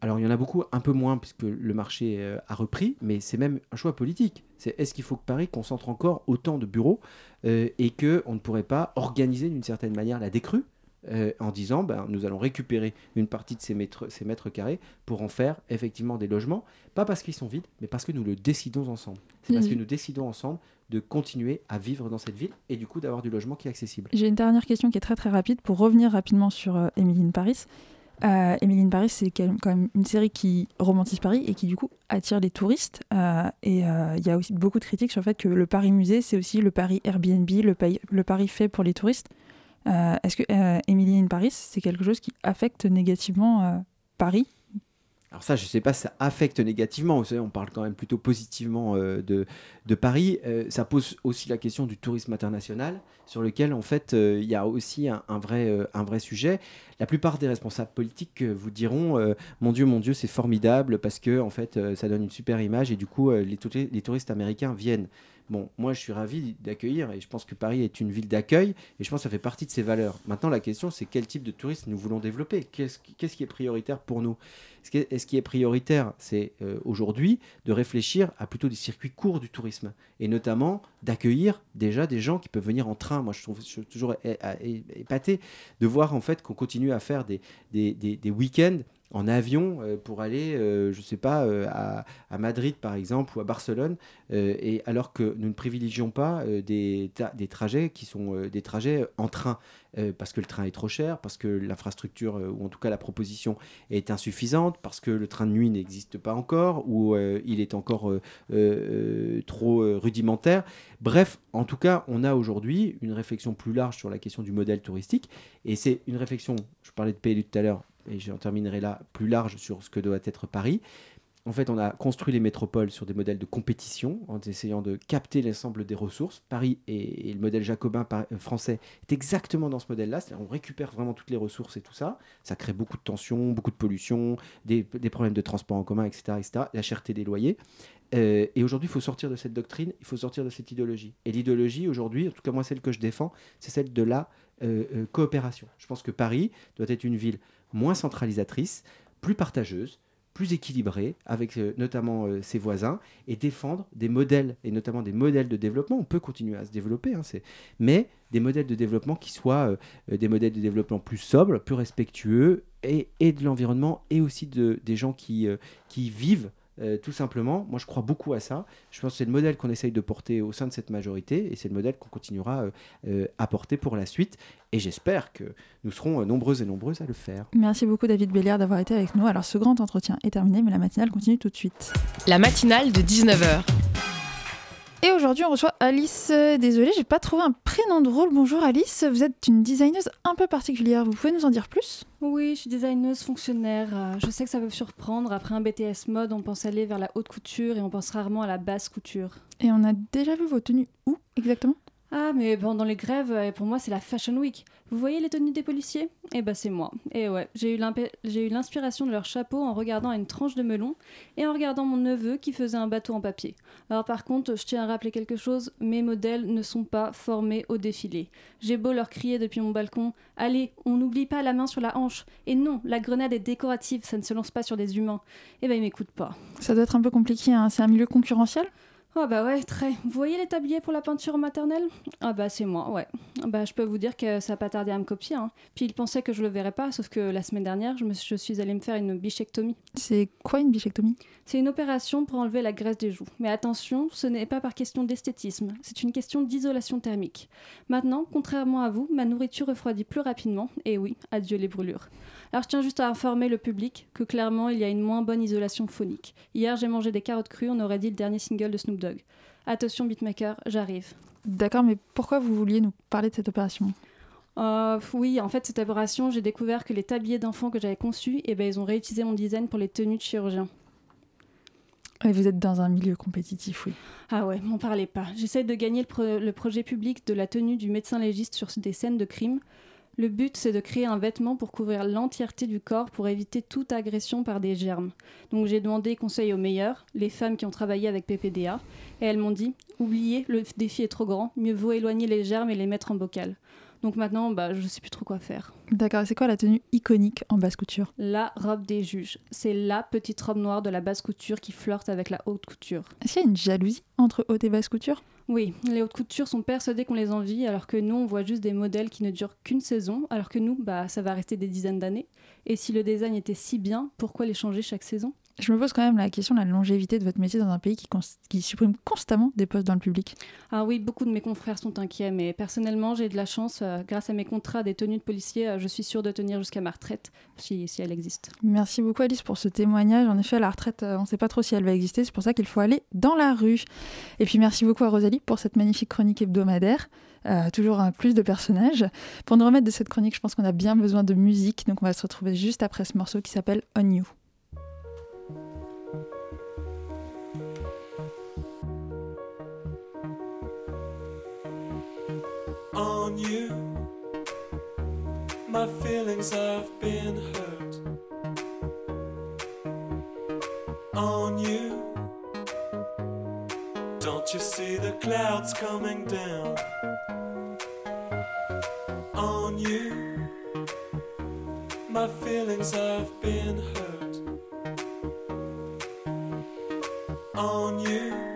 Alors il y en a beaucoup, un peu moins, puisque le marché euh, a repris, mais c'est même un choix politique. C'est est-ce qu'il faut que Paris concentre encore autant de bureaux euh, et qu'on ne pourrait pas organiser d'une certaine manière la décrue euh, en disant ben, nous allons récupérer une partie de ces mètres, ces mètres carrés pour en faire effectivement des logements, pas parce qu'ils sont vides, mais parce que nous le décidons ensemble. C'est parce que nous décidons ensemble de continuer à vivre dans cette ville et du coup d'avoir du logement qui est accessible. J'ai une dernière question qui est très très rapide pour revenir rapidement sur Émilie Paris. Euh, Emily Paris, c'est quand même une série qui romantise Paris et qui du coup attire les touristes. Euh, et euh, il y a aussi beaucoup de critiques sur le fait que le Paris musée, c'est aussi le Paris Airbnb, le, Paris fait pour les touristes. Est-ce que Emily in Paris, c'est quelque chose qui affecte négativement Paris? Alors ça, je ne sais pas si ça affecte négativement. on parle quand même plutôt positivement euh, de, Paris. Euh, ça pose aussi la question du tourisme international, sur lequel en fait euh, il y a aussi un vrai sujet. La plupart des responsables politiques vous diront mon Dieu, mon Dieu, c'est formidable parce que en fait ça donne une super image et du coup les, touristes américains viennent. Bon, moi je suis ravi d'accueillir et je pense que Paris est une ville d'accueil et je pense que ça fait partie de ses valeurs. Maintenant la question c'est quel type de tourisme nous voulons développer? Qu'est-ce qui est prioritaire pour nous? Ce qui est prioritaire, c'est euh, aujourd'hui de réfléchir à plutôt des circuits courts du tourisme et notamment d'accueillir déjà des gens qui peuvent venir en train. Moi, je trouve toujours épaté de voir en fait qu'on continue à faire des, des, des week-ends en avion euh, pour aller, euh, je ne sais pas, euh, à, à, Madrid par exemple ou à Barcelone, et alors que nous ne privilégions pas des, des, trajets qui sont des trajets en train, parce que le train est trop cher, parce que l'infrastructure, ou en tout cas la proposition, est insuffisante, parce que le train de nuit n'existe pas encore, ou il est encore trop rudimentaire. Bref, en tout cas, on a aujourd'hui une réflexion plus large sur la question du modèle touristique, et c'est une réflexion, je parlais de PLU tout à l'heure, et j'en terminerai là, plus large sur ce que doit être Paris. En fait, on a construit les métropoles sur des modèles de compétition, en essayant de capter l'ensemble des ressources. Paris et, le modèle jacobin euh, français est exactement dans ce modèle-là. C'est-à-dire on récupère vraiment toutes les ressources et tout ça. Ça crée beaucoup de tensions, beaucoup de pollution, des, problèmes de transport en commun, etc. etc. la cherté des loyers. Euh, et aujourd'hui, il faut sortir de cette doctrine, il faut sortir de cette idéologie. Et l'idéologie, aujourd'hui, en tout cas moi, celle que je défends, c'est celle de la euh, coopération. Je pense que Paris doit être une ville moins centralisatrice, plus partageuse, plus équilibrée avec euh, notamment euh, ses voisins et défendre des modèles et notamment des modèles de développement. On peut continuer à se développer, hein, mais des modèles de développement qui soient euh, des modèles de développement plus sobres, plus respectueux et, et de l'environnement et aussi de, des gens qui, qui vivent euh, tout simplement. Moi, je crois beaucoup à ça. Je pense que c'est le modèle qu'on essaye de porter au sein de cette majorité et c'est le modèle qu'on continuera euh, euh, à porter pour la suite. Et j'espère que nous serons nombreuses et nombreuses à le faire. Merci beaucoup, David Béliard, d'avoir été avec nous. Alors, ce grand entretien est terminé, mais la matinale continue tout de suite. La matinale de 19h. Et aujourd'hui, on reçoit Alice. Désolée, j'ai pas trouvé un prénom drôle. Bonjour Alice, vous êtes une designeuse un peu particulière. Vous pouvez nous en dire plus? Oui, je suis designeuse fonctionnaire. Euh, je sais que ça peut surprendre. Après un BTS mode, on pense aller vers la haute couture et on pense rarement à la basse couture. Et on a déjà vu vos tenues où exactement? Ah, mais pendant les grèves, euh, pour moi, c'est la Fashion Week. Vous voyez les tenues des policiers? Eh ben, c'est moi. Et ouais, j'ai eu l'imp- j'ai eu l'inspiration de leur chapeau en regardant une tranche de melon et en regardant mon neveu qui faisait un bateau en papier. Alors, par contre, je tiens à rappeler quelque chose mes modèles ne sont pas formés au défilé. J'ai beau leur crier depuis mon balcon Allez, on n'oublie pas la main sur la hanche. Et non, la grenade est décorative, ça ne se lance pas sur des humains. Eh ben, ils m'écoutent pas. Ça doit être un peu compliqué, hein. c'est un milieu concurrentiel? Ah bah ouais, très. Vous voyez les tabliers pour la peinture maternelle? Ah bah c'est moi, ouais. Ah Bah je peux vous dire que ça a pas tardé à me copier. Hein. Puis il pensait que je le verrais pas, sauf que la semaine dernière, je, me, je suis allée me faire une bichectomie. C'est quoi une bichectomie? C'est une opération pour enlever la graisse des joues. Mais attention, ce n'est pas par question d'esthétisme, c'est une question d'isolation thermique. Maintenant, contrairement à vous, ma nourriture refroidit plus rapidement, et oui, adieu les brûlures. Alors je tiens juste à informer le public que clairement il y a une moins bonne isolation phonique. Hier j'ai mangé des carottes crues, on aurait dit le dernier single de Snoop Dogg. Attention beatmaker, j'arrive. D'accord, mais pourquoi vous vouliez nous parler de cette opération? Euh, oui, en fait, cette opération, j'ai découvert que les tabliers d'enfants que j'avais conçus, eh ben, ils ont réutilisé mon design pour les tenues de chirurgiens. Vous êtes dans un milieu compétitif, oui. Ah ouais, m'en parlez pas. J'essaie de gagner le, le projet public de la tenue du médecin légiste sur des scènes de crime. Le but, c'est de créer un vêtement pour couvrir l'entièreté du corps pour éviter toute agression par des germes. Donc j'ai demandé conseil aux meilleurs, les femmes qui ont travaillé avec PPDA, et elles m'ont dit oubliez, le défi est trop grand, mieux vaut éloigner les germes et les mettre en bocal. Donc maintenant, bah, je sais plus trop quoi faire. D'accord, c'est quoi la tenue iconique en basse couture? La robe des juges. C'est la petite robe noire de la basse couture qui flirte avec la haute couture. Est-ce qu'il y a une jalousie entre haute et basse couture? Oui, les hautes coutures sont persuadées qu'on les envie, alors que nous, on voit juste des modèles qui ne durent qu'une saison, alors que nous, bah, ça va rester des dizaines d'années. Et si le design était si bien, pourquoi les changer chaque saison? Je me pose quand même la question de la longévité de votre métier dans un pays qui, supprime constamment des postes dans le public. Ah oui, beaucoup de mes confrères sont inquiets, mais personnellement, j'ai de la chance. euh, grâce à mes contrats des tenues de policiers, euh, je suis sûre de tenir jusqu'à ma retraite, si, si elle existe. Merci beaucoup Alice pour ce témoignage. En effet, à la retraite, euh, on ne sait pas trop si elle va exister, c'est pour ça qu'il faut aller dans la rue. Et puis merci beaucoup à Rosalie pour cette magnifique chronique hebdomadaire. Toujours un plus de personnages. Pour nous remettre de cette chronique, je pense qu'on a bien besoin de musique, donc on va se retrouver juste après ce morceau qui s'appelle On You. On you. My feelings have been hurt. On you. Don't you see the clouds coming down? On you. My feelings have been hurt. On you.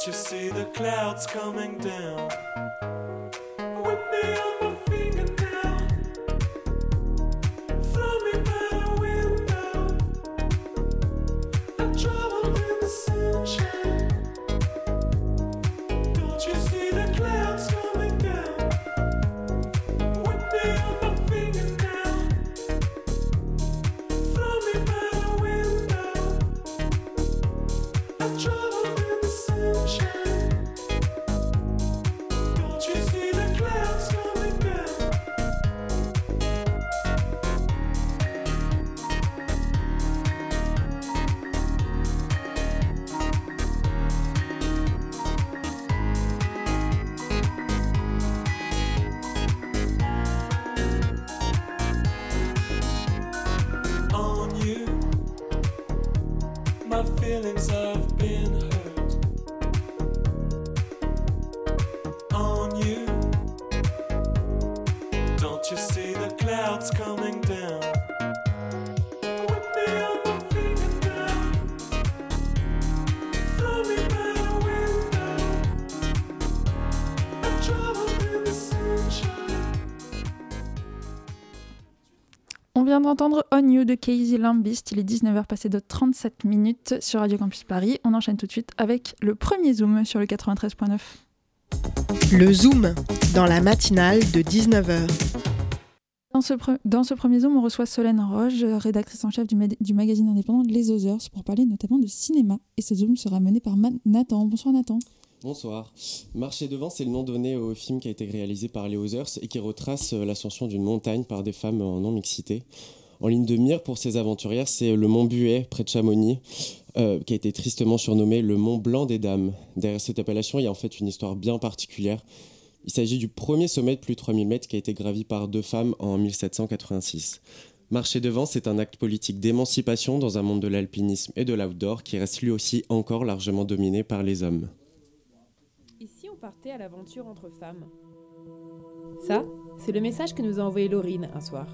Don't you see the clouds coming down? Vient d'entendre On You de Casey Lambist. Il est 19h passé de 37 minutes sur Radio Campus Paris. On enchaîne tout de suite avec le premier zoom sur le 93.9. Le Zoom, dans la matinale de 19h. Dans ce, dans ce premier zoom, on reçoit Solène Roche, rédactrice en chef du, ma- du magazine indépendant Les Others, pour parler notamment de cinéma. Et ce zoom sera mené par Ma- Nathan. Bonsoir Nathan. Bonsoir. Marcher devant, c'est le nom donné au film qui a été réalisé par les Others et qui retrace euh, l'ascension d'une montagne par des femmes en non-mixité. En ligne de mire pour ces aventurières, c'est le mont Buet, près de Chamonix. euh, qui a été tristement surnommé le Mont Blanc des Dames. Derrière cette appellation, il y a en fait une histoire bien particulière. Il s'agit du premier sommet de plus de 3000 mètres qui a été gravi par deux femmes en 1786. Marcher devant, c'est un acte politique d'émancipation dans un monde de l'alpinisme et de l'outdoor qui reste lui aussi encore largement dominé par les hommes. Partait à l'aventure entre femmes. Ça, c'est le message que nous a envoyé Laurine un soir.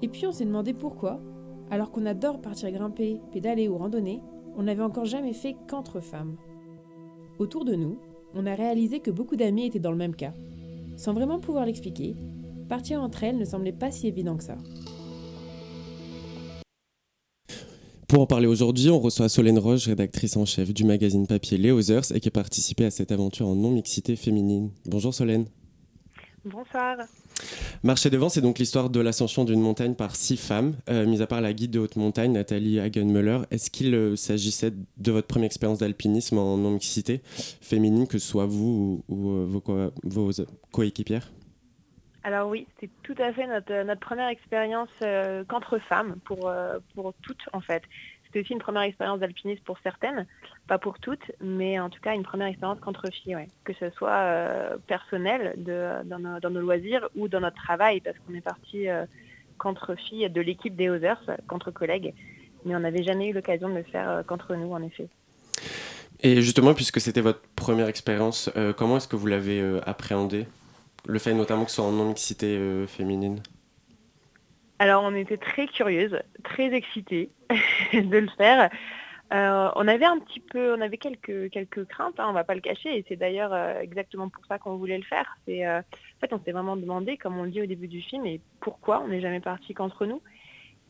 Et puis on s'est demandé pourquoi, alors qu'on adore partir grimper, pédaler ou randonner, on n'avait encore jamais fait qu'entre femmes. Autour de nous, on a réalisé que beaucoup d'amis étaient dans le même cas. Sans vraiment pouvoir l'expliquer, partir entre elles ne semblait pas si évident que ça. Pour en parler aujourd'hui, on reçoit Solène Roche, rédactrice en chef du magazine papier Les Others et qui a participé à cette aventure en non-mixité féminine. Bonjour Solène. Bonsoir. Marcher devant, c'est donc l'histoire de l'ascension d'une montagne par six femmes, euh, mis à part la guide de haute montagne, Nathalie Hagenmüller. Est-ce qu'il euh, s'agissait de votre première expérience d'alpinisme en non-mixité féminine, que ce soit vous ou, ou, euh, vos, co- vos coéquipières? Alors oui, c'est tout à fait notre, première expérience euh, femmes, pour, euh, pour toutes en fait. C'était aussi une première expérience d'alpinisme pour certaines, pas pour toutes, mais en tout cas une première expérience qu'entre filles, que ce soit euh, personnel dans, nos, loisirs ou dans notre travail, parce qu'on est parti qu'entre filles de l'équipe des Others, qu'entre collègues, mais on n'avait jamais eu l'occasion de le faire qu'entre nous en effet. Et justement, puisque c'était votre première expérience, comment est-ce que vous l'avez euh, appréhendé Le fait notamment que ce soit en non-mixité euh, féminine Alors on était très curieuses, très excitées de le faire. Euh, on avait un petit peu, on avait quelques quelques craintes, hein, on va pas le cacher, et c'est d'ailleurs euh, exactement pour ça qu'on voulait le faire. En fait on s'est vraiment demandé, comme on le dit au début du film, et pourquoi on n'est jamais parti qu'entre nous.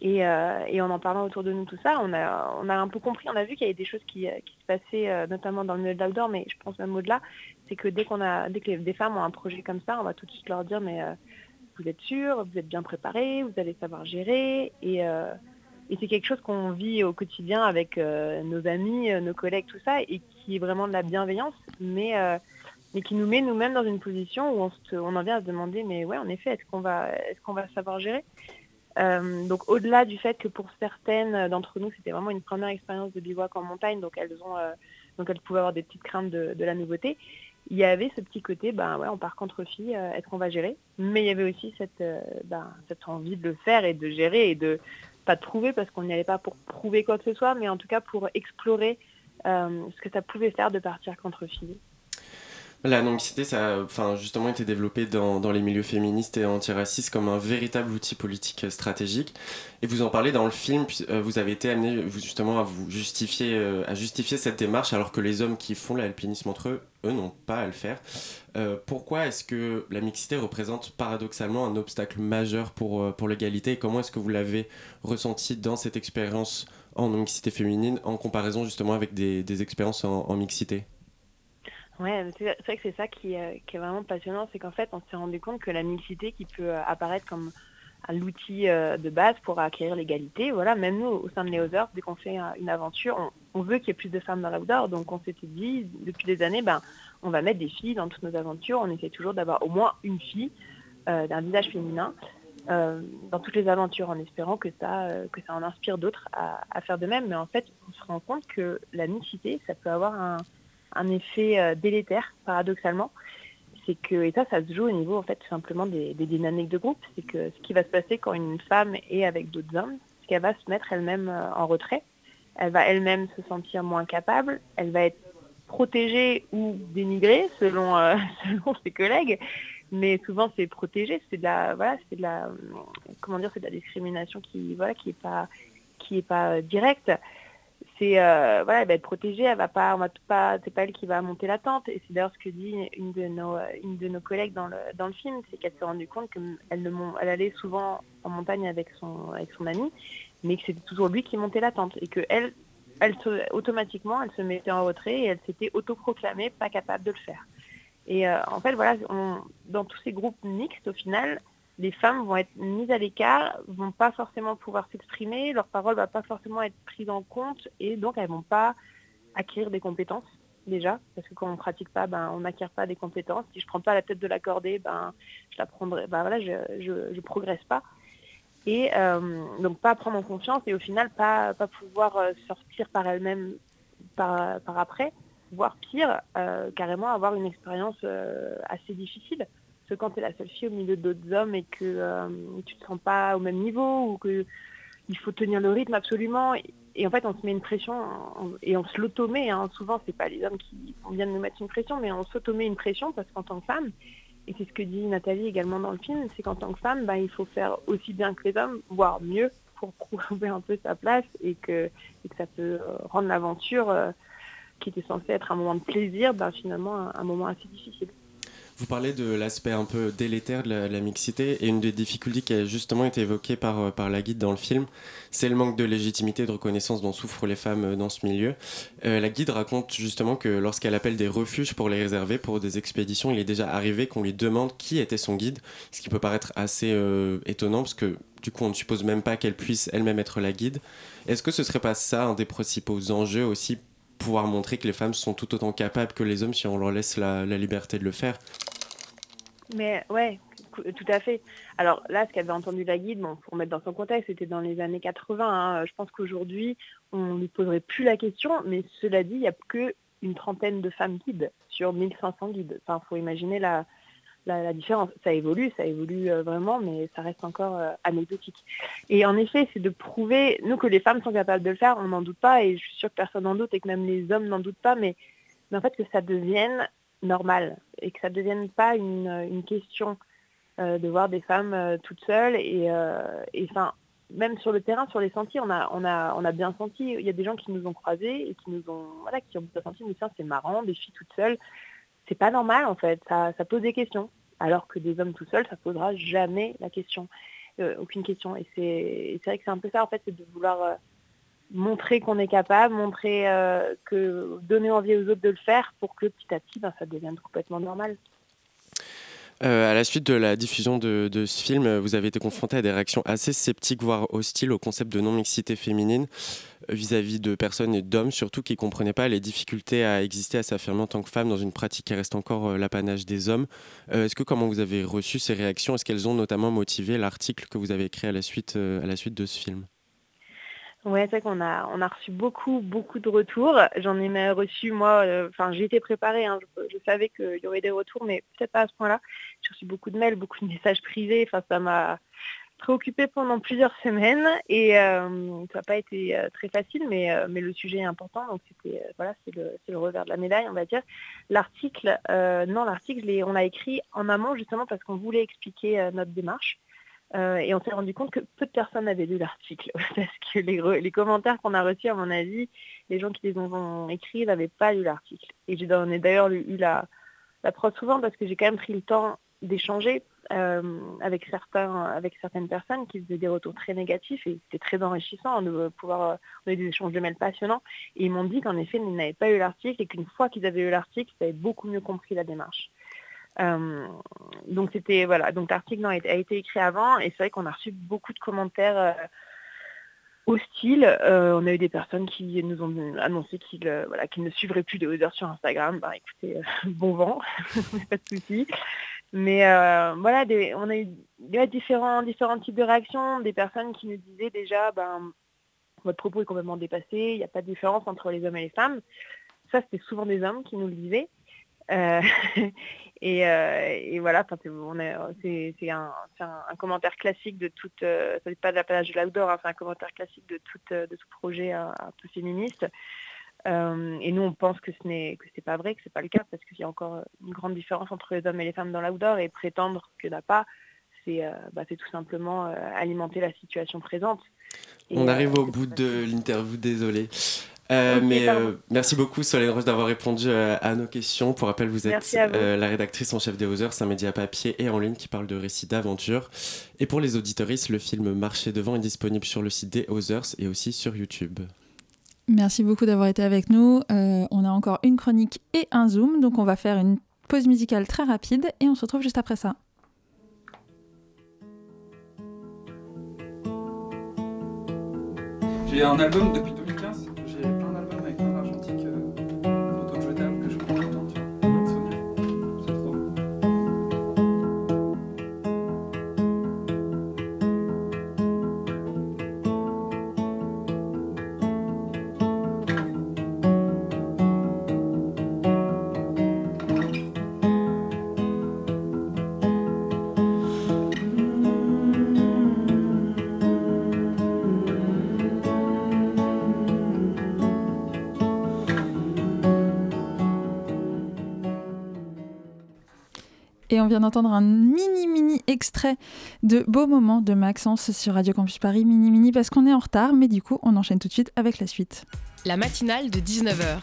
Et, en en parlant autour de nous tout ça, on a un peu compris, on a vu qu'il y avait des choses qui, se passaient, notamment dans le milieu de l'outdoor, mais je pense même au-delà, c'est que dès qu'on a dès que des femmes ont un projet comme ça, on va tout de suite leur dire mais euh, vous êtes sûr, vous êtes bien préparés, vous allez savoir gérer. Et, euh, et c'est quelque chose qu'on vit au quotidien avec euh, nos amis, nos collègues, tout ça, et qui est vraiment de la bienveillance, mais, mais qui nous met nous-mêmes dans une position où on, se- on en vient à se demander, mais ouais, en effet, est-ce qu'on va, est-ce qu'on va savoir gérer? Donc au-delà du fait que pour certaines d'entre nous, c'était vraiment une première expérience de bivouac en montagne, donc elles ont, donc elles pouvaient avoir des petites craintes de la nouveauté. Il y avait ce petit côté, ben ouais, on part contre filles, euh, est-ce qu'on va gérer? Mais il y avait aussi cette, euh, ben, cette envie de le faire et de gérer et de pas de prouver parce qu'on n'y allait pas pour prouver quoi que ce soit, mais en tout cas pour explorer euh, ce que ça pouvait faire de partir contre filles. La non-mixité, ça a justement été développé dans, dans les milieux féministes et antiracistes comme un véritable outil politique euh, stratégique. Et vous en parlez dans le film, euh, vous avez été amené justement à vous justifier, euh, à justifier cette démarche alors que les hommes qui font l'alpinisme entre eux, eux n'ont pas à le faire. Pourquoi est-ce que la mixité représente paradoxalement un obstacle majeur pour, pour l'égalité? Et comment est-ce que vous l'avez ressenti dans cette expérience en non-mixité féminine en comparaison justement avec des, des expériences en, en mixité? Ouais, c'est vrai que c'est ça qui, est- vraiment passionnant, c'est qu'en fait, on s'est rendu compte que la mixité qui peut euh, apparaître comme un outil euh, de base pour acquérir l'égalité, voilà, même nous, au sein de Others, dès qu'on fait euh, une aventure, on, veut qu'il y ait plus de femmes dans l'outdoor, donc on s'était dit, depuis des années, ben, on va mettre des filles dans toutes nos aventures, on essaie toujours d'avoir au moins une fille d'un visage féminin dans toutes les aventures, en espérant que ça, que ça en inspire d'autres à, à faire de même, mais en fait, on se rend compte que la mixité, ça peut avoir un un effet euh, délétère, paradoxalement. C'est que, et ça, ça se joue au niveau, en fait, tout simplement des, dynamiques de groupe. C'est que ce qui va se passer quand une femme est avec d'autres hommes, c'est qu'elle va se mettre elle-même euh, en retrait. Elle va elle-même se sentir moins capable. Elle va être protégée ou dénigrée selon, euh, selon ses collègues. Mais souvent, c'est protégé. C'est de la, voilà, c'est de la, comment dire, c'est de la discrimination qui, voilà, qui est pas, qui est pas directe c'est euh, voilà, elle va être protégée, elle va pas, on va pas, c'est pas elle qui va monter la tente. Et c'est d'ailleurs ce que dit une de nos, une de nos collègues dans le dans le film, c'est qu'elle s'est rendue compte qu'elle elle allait souvent en montagne avec son avec son ami, mais que c'était toujours lui qui montait la tente et que elle, elle se- automatiquement, elle se mettait en retrait et elle s'était autoproclamée pas capable de le faire. Et euh, en fait, voilà, dans tous ces groupes mixtes, au final, les femmes vont être mises à l'écart, vont pas forcément pouvoir s'exprimer, leur parole va pas forcément être prise en compte et donc elles vont pas acquérir des compétences déjà, parce que quand on pratique pas, ben on n'acquiert pas des compétences. Si je prends pas la tête de la cordée, ben je la prendrai, ben voilà, je, je, progresse pas. Et euh, donc pas prendre en confiance et au final pas, pas pouvoir euh, sortir par elle-même par, après, voire pire, euh, carrément avoir une expérience assez difficile. Que quand tu es la seule fille au milieu d'autres hommes et que euh, tu te sens pas au même niveau ou que il faut tenir le rythme absolument. Et, en fait, on se met une pression on- et on se l'automet. Hein. Souvent, c'est pas les hommes qui viennent nous mettre une pression, mais on s'automet une pression parce qu'en tant que femme, et c'est ce que dit Nathalie également dans le film, c'est qu'en tant que femme, ben, il faut faire aussi bien que les hommes, voire mieux, pour prouver un peu sa place et que, et que ça peut euh, rendre l'aventure euh, qui était censée être un moment de plaisir, ben, finalement un moment assez difficile. Vous parlez de l'aspect un peu délétère de la, mixité et une des difficultés qui a justement été évoquée par, euh, la guide dans le film, c'est le manque de légitimité et de reconnaissance dont souffrent les femmes euh, dans ce milieu. Euh, la guide raconte justement que lorsqu'elle appelle des refuges pour les réserver pour des expéditions, il est déjà arrivé qu'on lui demande qui était son guide, ce qui peut paraître assez étonnant parce que du coup on ne suppose même pas qu'elle puisse elle-même être la guide. Est-ce que ce serait pas ça un des principaux enjeux aussi pouvoir montrer que les femmes sont tout autant capables que les hommes si on leur laisse la, la liberté de le faire? Mais ouais, tout à fait. Alors là, ce qu'avait entendu la guide, bon, pour mettre dans son contexte, c'était dans les années 80. hein. Je pense qu'aujourd'hui, on ne lui poserait plus la question, mais cela dit, il n'y a que une trentaine de femmes guides sur 1500 guides. Enfin, faut imaginer la, la, la différence. Ça évolue, ça évolue euh, vraiment, mais ça reste encore euh, anecdotique. Et en effet, c'est de prouver, nous, que les femmes sont capables de le faire, on n'en doute pas, et je suis sûre que personne n'en doute, et que même les hommes n'en doutent pas, mais, mais en fait, que ça devienne normal, et que ça ne devienne pas une, une question euh, de voir des femmes euh, toutes seules, et, euh, et enfin, même sur le terrain, sur les sentiers, on a, on a, on a bien senti, il y a des gens qui nous ont croisés, et qui nous ont, voilà, qui ont senti, mais tiens, c'est marrant, des filles toutes seules, c'est pas normal, en fait, ça, ça pose des questions. Alors que des hommes tout seuls, ça posera jamais la question, aucune question. Et c'est vrai que c'est un peu ça, en fait, c'est de vouloir montrer qu'on est capable, montrer euh, que donner envie aux autres de le faire pour que petit à petit, ben, ça devienne complètement normal. Euh, à la suite de la diffusion de, ce film, vous avez été confronté à des réactions assez sceptiques, voire hostiles au concept de non-mixité féminine euh, vis-à-vis de personnes et d'hommes, surtout qui ne comprenaient pas les difficultés à exister, à s'affirmer en tant que femme dans une pratique qui reste encore euh, l'apanage des hommes. Est-ce que comment vous avez reçu ces réactions? Est-ce qu'elles ont notamment motivé l'article que vous avez écrit à la suite, à la suite de ce film? Ouais, c'est vrai qu'on a, on a reçu beaucoup, beaucoup de retours. J'en ai même reçu, moi, euh, enfin, été préparée, hein, je, savais qu'il y aurait des retours, mais peut-être pas à ce point-là. J'ai reçu beaucoup de mails, beaucoup de messages privés, enfin, ça m'a préoccupée pendant plusieurs semaines et euh, ça n'a pas été euh, très facile, mais, mais le sujet est important, donc c'était, voilà, c'est le, c'est le revers de la médaille, on va dire. L'article, non, l'article, on l'a écrit en amont justement parce qu'on voulait expliquer notre démarche. Euh, et on s'est rendu compte que peu de personnes avaient lu l'article parce que les, re- les commentaires qu'on a reçus, à mon avis, les gens qui les ont, écrits n'avaient pas lu l'article. Et j'en ai d'ailleurs eu la, la preuve souvent parce que j'ai quand même pris le temps d'échanger euh, avec avec certaines personnes qui faisaient des retours très négatifs et c'était très enrichissant de pouvoir, euh, on a eu des échanges de mails passionnants et ils m'ont dit qu'en effet ils n'avaient pas eu l'article et qu'une fois qu'ils avaient eu l'article, ils avaient beaucoup mieux compris la démarche. Euh, donc c'était voilà, donc l'article a, été- écrit avant et c'est vrai qu'on a reçu beaucoup de commentaires euh, hostiles. Euh, on a eu des personnes qui nous ont annoncé qu'ils voilà, ne suivraient plus de Other sur Instagram. Bah écoutez, bon vent, pas de souci. Mais voilà, des- on a eu différents, différents types de réactions, des personnes qui nous disaient déjà ben votre propos est complètement dépassé, il n'y a pas de différence entre les hommes et les femmes. Ça, c'était souvent des hommes qui nous le disaient. et, euh, et voilà, c'est un, c'est un- un commentaire classique de toute, ça n'est pas de de l'outdoor, hein, c'est un commentaire classique de, toute, de tout projet un, un peu féministe. Euh, et nous, on pense que ce n'est que c'est pas vrai, que c'est pas le cas, parce qu'il y a encore une grande différence entre les hommes et les femmes dans l'outdoor, et prétendre qu'il n'y en a pas, c'est euh, bah, tout simplement euh, alimenter la situation présente. Et, On arrive au bout de l'interview, désolé. Euh, mais euh, merci beaucoup Solène Roche d'avoir répondu euh, à nos questions. Pour rappel, vous êtes vous. euh, la rédactrice en chef des Others, un média papier et en ligne qui parle de récits d'aventure. Et pour les auditoristes, le film Marcher devant est disponible sur le site des Others et aussi sur YouTube. Merci beaucoup d'avoir été avec nous. Euh, on a encore une chronique et un zoom, donc on va faire une pause musicale très rapide et on se retrouve juste après ça. J'ai un album depuis Et on vient d'entendre un mini mini extrait de Beau moment de Maxence sur Radio Campus Paris, mini mini parce qu'on est en retard, mais du coup on enchaîne tout de suite avec la suite. La matinale de 19h.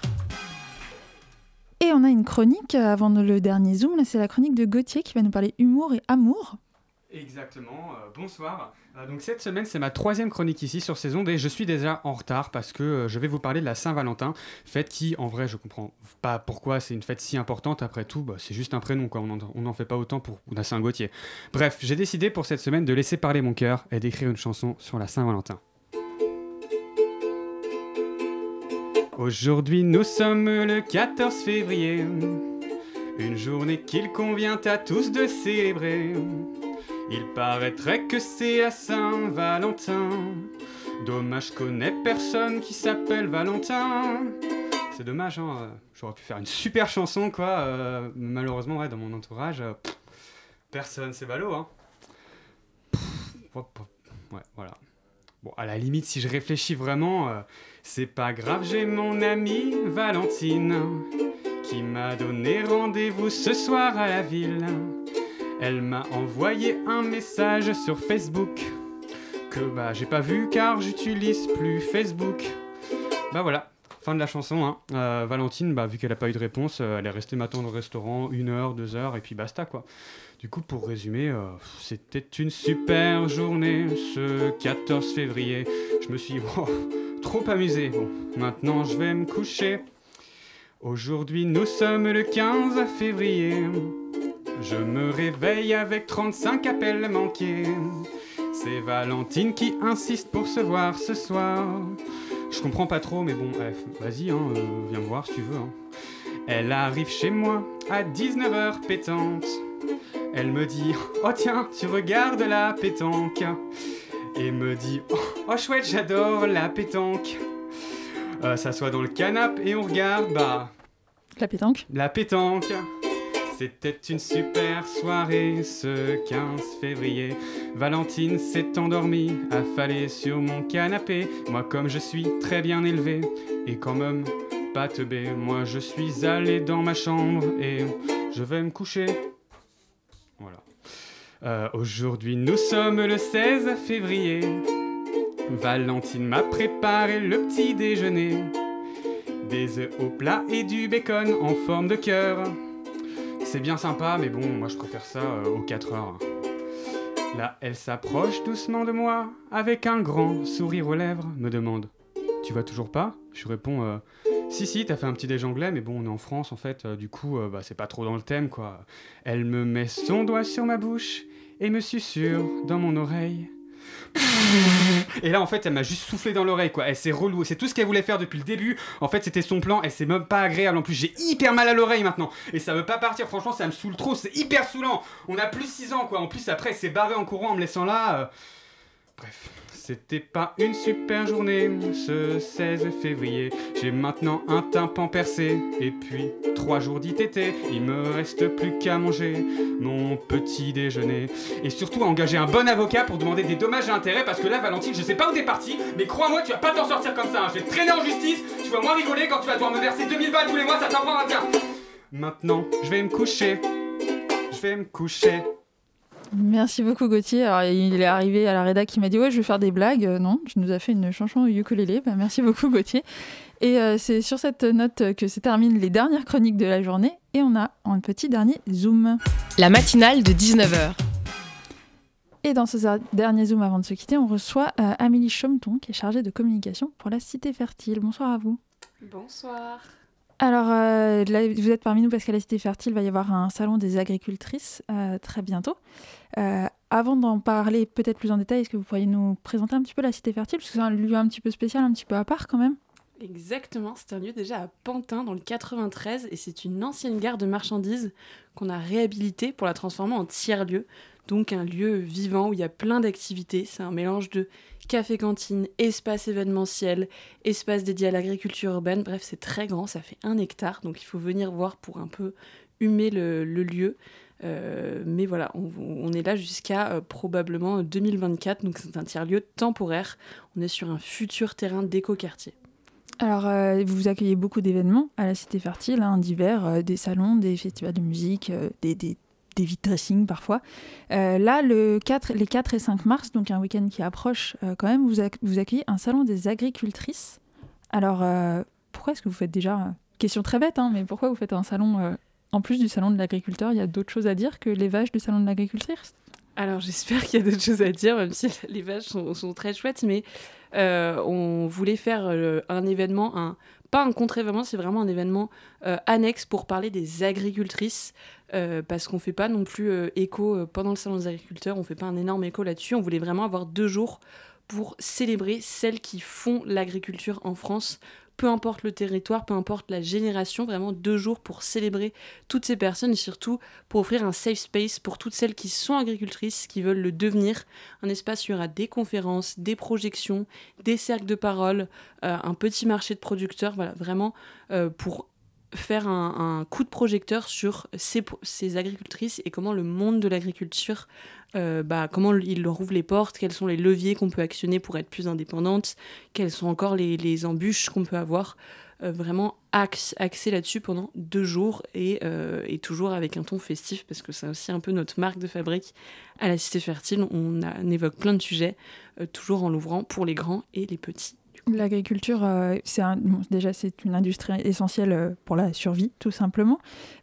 Et on a une chronique euh, avant le dernier zoom, là c'est la chronique de Gauthier qui va nous parler humour et amour. Exactement, euh, bonsoir. Euh, donc cette semaine c'est ma troisième chronique ici sur ces ondes et je suis déjà en retard parce que euh, je vais vous parler de la Saint-Valentin, fête qui en vrai je comprends pas pourquoi c'est une fête si importante, après tout bah, c'est juste un prénom quoi, on n'en fait pas autant pour la Saint-Gauthier. Bref, j'ai décidé pour cette semaine de laisser parler mon cœur et d'écrire une chanson sur la Saint-Valentin. Aujourd'hui nous sommes le 14 février, une journée qu'il convient à tous de célébrer. Il paraîtrait que c'est la Saint-Valentin. Dommage, je connais personne qui s'appelle Valentin. C'est dommage, hein. euh, J'aurais pu faire une super chanson, quoi. euh, malheureusement, ouais, dans mon entourage, euh, personne, c'est ballot, hein. Ouais, voilà. Bon, à la limite, si je réfléchis vraiment, c'est pas grave, j'ai mon amie Valentine qui m'a donné rendez-vous ce soir à la ville. Elle m'a envoyé un message sur Facebook que bah j'ai pas vu car j'utilise plus Facebook. Bah voilà, fin de la chanson. Hein. Euh, Valentine, bah vu qu'elle a pas eu de réponse, euh, elle est restée m'attendre au restaurant une heure, deux heures et puis basta quoi. Du coup, pour résumer, euh, c'était une super journée ce 14 février. Je me suis oh, trop amusé. Bon, maintenant je vais me coucher. Aujourd'hui, nous sommes le 15 février. Je me réveille avec 35 appels manqués. C'est Valentine qui insiste pour se voir ce soir. Je comprends pas trop, mais bon, bref, vas-y, hein, euh, viens me voir si tu veux. hein. Elle arrive chez moi à 19h pétante. Elle me dit Oh tiens, tu regardes la pétanque. Et me dit Oh, oh, chouette, j'adore la pétanque. Euh, S'assoit dans le canapé et on regarde, bah. La pétanque? La pétanque. C'était une super soirée ce 15 février. Valentine s'est endormie, affalée sur mon canapé. Moi, comme je suis très bien élevé et quand même pas teubé, moi je suis allé dans ma chambre et je vais me coucher. Voilà. Euh, Aujourd'hui, nous sommes le 16 février. Valentine m'a préparé le petit déjeuner. Des œufs au plat et du bacon en forme de cœur. C'est bien sympa, mais bon, moi je préfère ça euh, aux 4 heures. Là, elle s'approche doucement de moi, avec un grand sourire aux lèvres, me demande Tu vas toujours pas? Je réponds euh, Si, si, t'as fait un petit déj anglais, mais bon, on est en France en fait, euh, du coup, bah, c'est pas trop dans le thème quoi. Elle me met son doigt sur ma bouche et me susurre dans mon oreille. Et là, en fait, elle m'a juste soufflé dans l'oreille, quoi. Elle s'est relou. C'est tout ce qu'elle voulait faire depuis le début. En fait, c'était son plan. Et c'est même pas agréable. En plus, j'ai hyper mal à l'oreille maintenant. Et ça veut pas partir. Franchement, ça me saoule trop. C'est hyper saoulant. On a plus 6 ans, quoi. En plus, après, elle s'est barrée en courant en me laissant là. euh. Bref. C'était pas une super journée ce 16 février. J'ai maintenant un tympan percé et puis trois jours d'ITT. Il me reste plus qu'à manger mon petit déjeuner et surtout à engager un bon avocat pour demander des dommages et intérêts parce que là, Valentine, je sais pas où t'es parti, mais crois-moi, tu vas pas t'en sortir comme ça. hein. Je vais traîner en justice. Tu vas moins rigoler quand tu vas devoir me verser 2000 balles tous les mois. Ça t'en prend un tiens. Maintenant, je vais me coucher. Je vais me coucher. Merci beaucoup Gauthier. Alors, il est arrivé à la rédac qui m'a dit ouais je vais faire des blagues. Euh, non, tu nous as fait une chanson au ukulélé. Bah, merci beaucoup Gauthier. Et euh, c'est sur cette note que se terminent les dernières chroniques de la journée. Et on a un petit dernier zoom. La matinale de 19h. Et dans ce dernier zoom avant de se quitter, on reçoit euh, Amélie Chomton qui est chargée de communication pour la Cité Fertile. Bonsoir à vous. Bonsoir. Alors, euh, vous êtes parmi nous parce qu'à la Cité Fertile, il va y avoir un salon des agricultrices euh, très bientôt. Euh, avant d'en parler peut-être plus en détail, est-ce que vous pourriez nous présenter un petit peu la Cité Fertile? Parce que c'est un lieu un petit peu spécial, un petit peu à part quand même. Exactement, c'est un lieu déjà à Pantin dans le 93 et c'est une ancienne gare de marchandises qu'on a réhabilitée pour la transformer en tiers-lieu. Donc un lieu vivant où il y a plein d'activités. C'est un mélange de café-cantine, espace événementiel, espace dédié à l'agriculture urbaine. Bref, c'est très grand, ça fait un hectare. Donc il faut venir voir pour un peu humer le, lieu. Euh, mais voilà, on, est là jusqu'à euh, probablement 2024. Donc c'est un tiers-lieu temporaire. On est sur un futur terrain d'éco-quartier. Alors, euh, vous accueillez beaucoup d'événements à la Cité Fertile, hein, divers, euh, des salons, des festivals de musique, des, des- des vide dressing parfois. Euh, là, le 4, les 4 et 5 mars, donc un week-end qui approche euh, quand même, vous, ac- vous accueillez un salon des agricultrices. Alors, euh, pourquoi est-ce que vous faites déjà... question très bête, hein, mais pourquoi vous faites un salon... en plus du salon de l'agriculteur, il y a d'autres choses à dire que les vaches du salon de l'agricultrice? Alors j'espère qu'il y a d'autres choses à dire, même si les vaches sont, très chouettes, mais on voulait faire un événement, un, pas un contre-événement, c'est vraiment un événement annexe pour parler des agricultrices, euh, parce qu'on fait pas non plus euh, écho euh, pendant le salon des agriculteurs, on fait pas un énorme écho là-dessus, on voulait vraiment avoir deux jours pour célébrer celles qui font l'agriculture en France, peu importe le territoire, peu importe la génération, vraiment deux jours pour célébrer toutes ces personnes et surtout pour offrir un safe space pour toutes celles qui sont agricultrices, qui veulent le devenir. Un espace où il y aura des conférences, des projections, des cercles de parole, euh, un petit marché de producteurs, voilà, vraiment pour faire un, coup de projecteur sur ces, agricultrices et comment le monde de l'agriculture, euh, bah, comment il leur ouvre les portes, quels sont les leviers qu'on peut actionner pour être plus indépendante, quelles sont encore les, embûches qu'on peut avoir. Euh, vraiment axé là-dessus pendant deux jours et, euh, et toujours avec un ton festif parce que c'est aussi un peu notre marque de fabrique à la Cité Fertile. On, évoque plein de sujets, toujours en l'ouvrant pour les grands et les petits. L'agriculture, euh, c'est déjà c'est une industrie essentielle euh, pour la survie, tout simplement,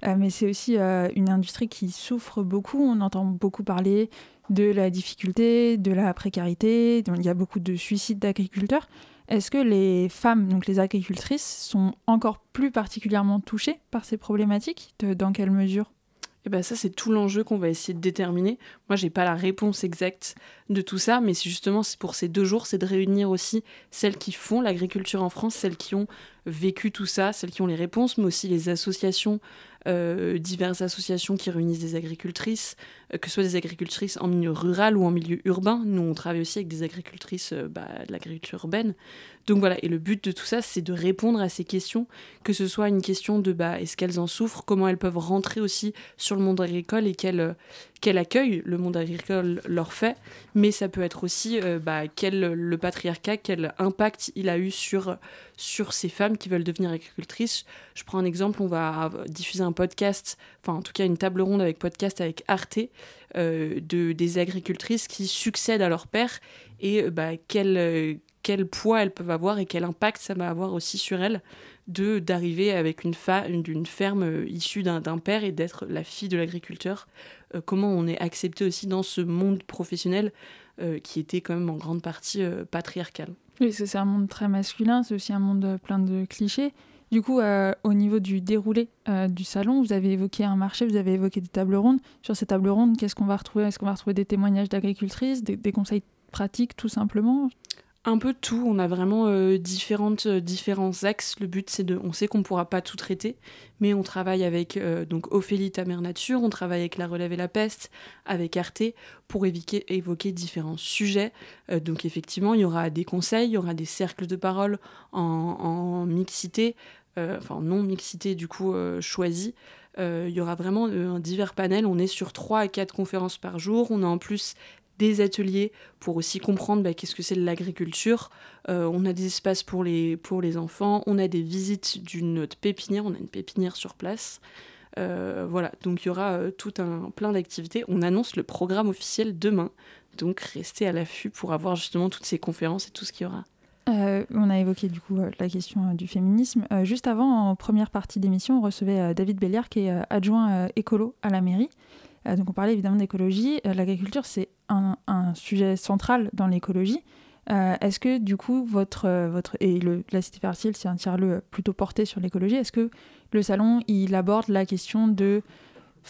Euh, mais c'est aussi une industrie qui souffre beaucoup. On entend beaucoup parler de la difficulté, de la précarité. Il y a beaucoup de suicides d'agriculteurs. Est-ce que les femmes, donc les agricultrices, sont encore plus particulièrement touchées par ces problématiques? Dans quelle mesure? Et ben ça, c'est tout l'enjeu qu'on va essayer de déterminer. Moi, j'ai pas la réponse exacte de tout ça, mais justement pour ces deux jours, c'est de réunir aussi celles qui font l'agriculture en France, celles qui ont vécu tout ça, celles qui ont les réponses, mais aussi les associations, euh, diverses associations qui réunissent des agricultrices, euh, que ce soit des agricultrices en milieu rural ou en milieu urbain. Nous, on travaille aussi avec des agricultrices euh, bah, de l'agriculture urbaine. Donc voilà, et le but de tout ça, c'est de répondre à ces questions, que ce soit une question de bah, est-ce qu'elles en souffrent, comment elles peuvent rentrer aussi sur le monde agricole et quel, euh, quel accueil le monde agricole leur fait, mais ça peut être aussi euh, bah, quel le patriarcat, quel impact il a eu sur, sur ces femmes qui veulent devenir agricultrices. Je prends un exemple, on va diffuser un podcast, enfin en tout cas une table ronde avec podcast avec Arte, euh, de, des agricultrices qui succèdent à leur père et euh, bah, quel, quel poids elles peuvent avoir et quel impact ça va avoir aussi sur elles de d'arriver avec une, d'une ferme euh, issue d'un, père et d'être la fille de l'agriculteur. Euh, comment on est accepté aussi dans ce monde professionnel euh, qui était quand même en grande partie patriarcal. Oui, c'est un monde très masculin, c'est aussi un monde plein de clichés. Du coup, au niveau du déroulé du salon, vous avez évoqué un marché, vous avez évoqué des tables rondes. Sur ces tables rondes, qu'est-ce qu'on va retrouver? Est-ce qu'on va retrouver des témoignages d'agricultrices, des conseils pratiques tout simplement? Un peu tout, on a vraiment euh, différentes, euh, différents axes. Le but, c'est de. On sait qu'on ne pourra pas tout traiter, mais on travaille avec euh, donc Ophélie, ta mère nature, on travaille avec La Relève et la Peste, avec Arte, pour évoquer, évoquer différents sujets. Donc, effectivement, il y aura des conseils, il y aura des cercles de parole en, mixité, enfin non mixité, du coup, choisie. Il y aura vraiment divers panel. On est sur 3 à 4 conférences par jour. On a en plus des ateliers pour aussi comprendre bah, qu'est-ce que c'est de l'agriculture. Euh, on a des espaces pour les, pour les enfants. On a des visites d'une pépinière. On a une pépinière sur place. Euh, voilà, donc il y aura euh, tout un plein d'activités. On annonce le programme officiel demain. Donc restez à l'affût pour avoir justement toutes ces conférences et tout ce qu'il y aura. On a évoqué du coup la question du féminisme. Juste avant, en première partie d'émission, on recevait David Belliard, qui est adjoint écolo à la mairie. Donc on parlait évidemment d'écologie. L'agriculture, c'est un, sujet central dans l'écologie. Euh, Est-ce que du coup, votre, euh, votre et la Cité Fertile, c'est un tiers-lieu plutôt porté sur l'écologie. Est-ce que le salon, il aborde la question de,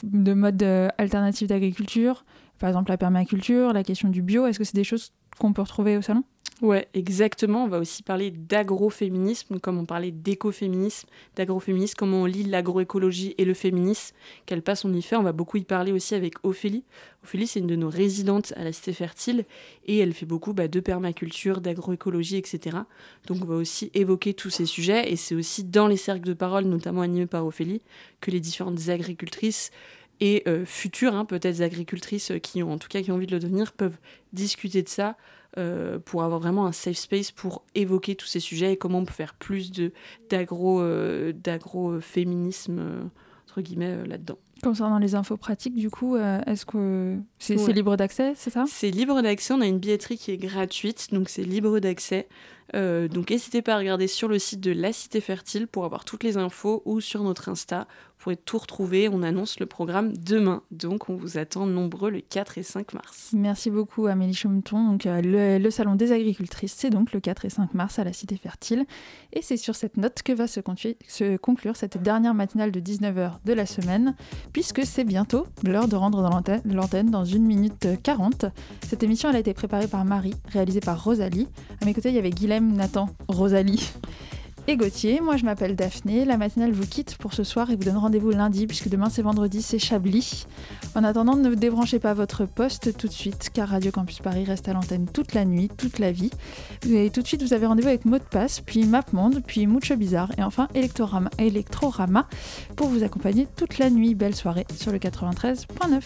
de modes euh, alternatifs d'agriculture, par exemple la permaculture, la question du bio Est-ce que c'est des choses qu'on peut retrouver au salon? Ouais, exactement. On va aussi parler d'agroféminisme, comme on parlait d'écoféminisme, d'agroféminisme, comment on lie l'agroécologie et le féminisme, quel passe on y fait. On va beaucoup y parler aussi avec Ophélie. Ophélie, c'est une de nos résidentes à la Cité Fertile et elle fait beaucoup bah, de permaculture, d'agroécologie, etc. Donc on va aussi évoquer tous ces sujets et c'est aussi dans les cercles de parole, notamment animés par Ophélie, que les différentes agricultrices et euh, futures, hein, peut-être agricultrices euh, qui ont en tout cas envie de le devenir, peuvent discuter de ça euh, pour avoir vraiment un safe space pour évoquer tous ces sujets et comment on peut faire plus de d'agro euh, d'agro-féminisme euh, entre guillemets euh, là-dedans. Concernant les infos pratiques, du coup, euh, est-ce que c'est libre d'accès, c'est ça? C'est libre d'accès, on a une billetterie qui est gratuite, donc c'est libre d'accès. Euh, donc n'hésitez pas à regarder sur le site de La Cité Fertile pour avoir toutes les infos ou sur notre Insta. Vous pourrez tout retrouver, on annonce le programme demain, donc on vous attend nombreux le 4 et 5 mars. Merci beaucoup Amélie Chaumeton. Donc, euh, le, Salon des agricultrices, c'est donc le 4 et 5 mars à la Cité Fertile. Et c'est sur cette note que va se, conclure cette dernière matinale de 19h de la semaine, puisque c'est bientôt l'heure de rendre dans l'antenne l'antenne dans 1 minute 40. Cette émission elle a été préparée par Marie, réalisée par Rosalie. À mes côtés, il y avait Guilhem, Nathan, Rosalie et Gauthier. Moi, je m'appelle Daphné. La matinale vous quitte pour ce soir et vous donne rendez-vous lundi, puisque demain c'est vendredi, c'est Chablis. En attendant, ne débranchez pas votre poste tout de suite, car Radio Campus Paris reste à l'antenne toute la nuit, toute la vie. Et tout de suite, vous avez rendez-vous avec Mot de Passe, puis MapMonde, puis Mucho Bizarre, et enfin Electrorama, Electrorama pour vous accompagner toute la nuit. Belle soirée sur le 93.9.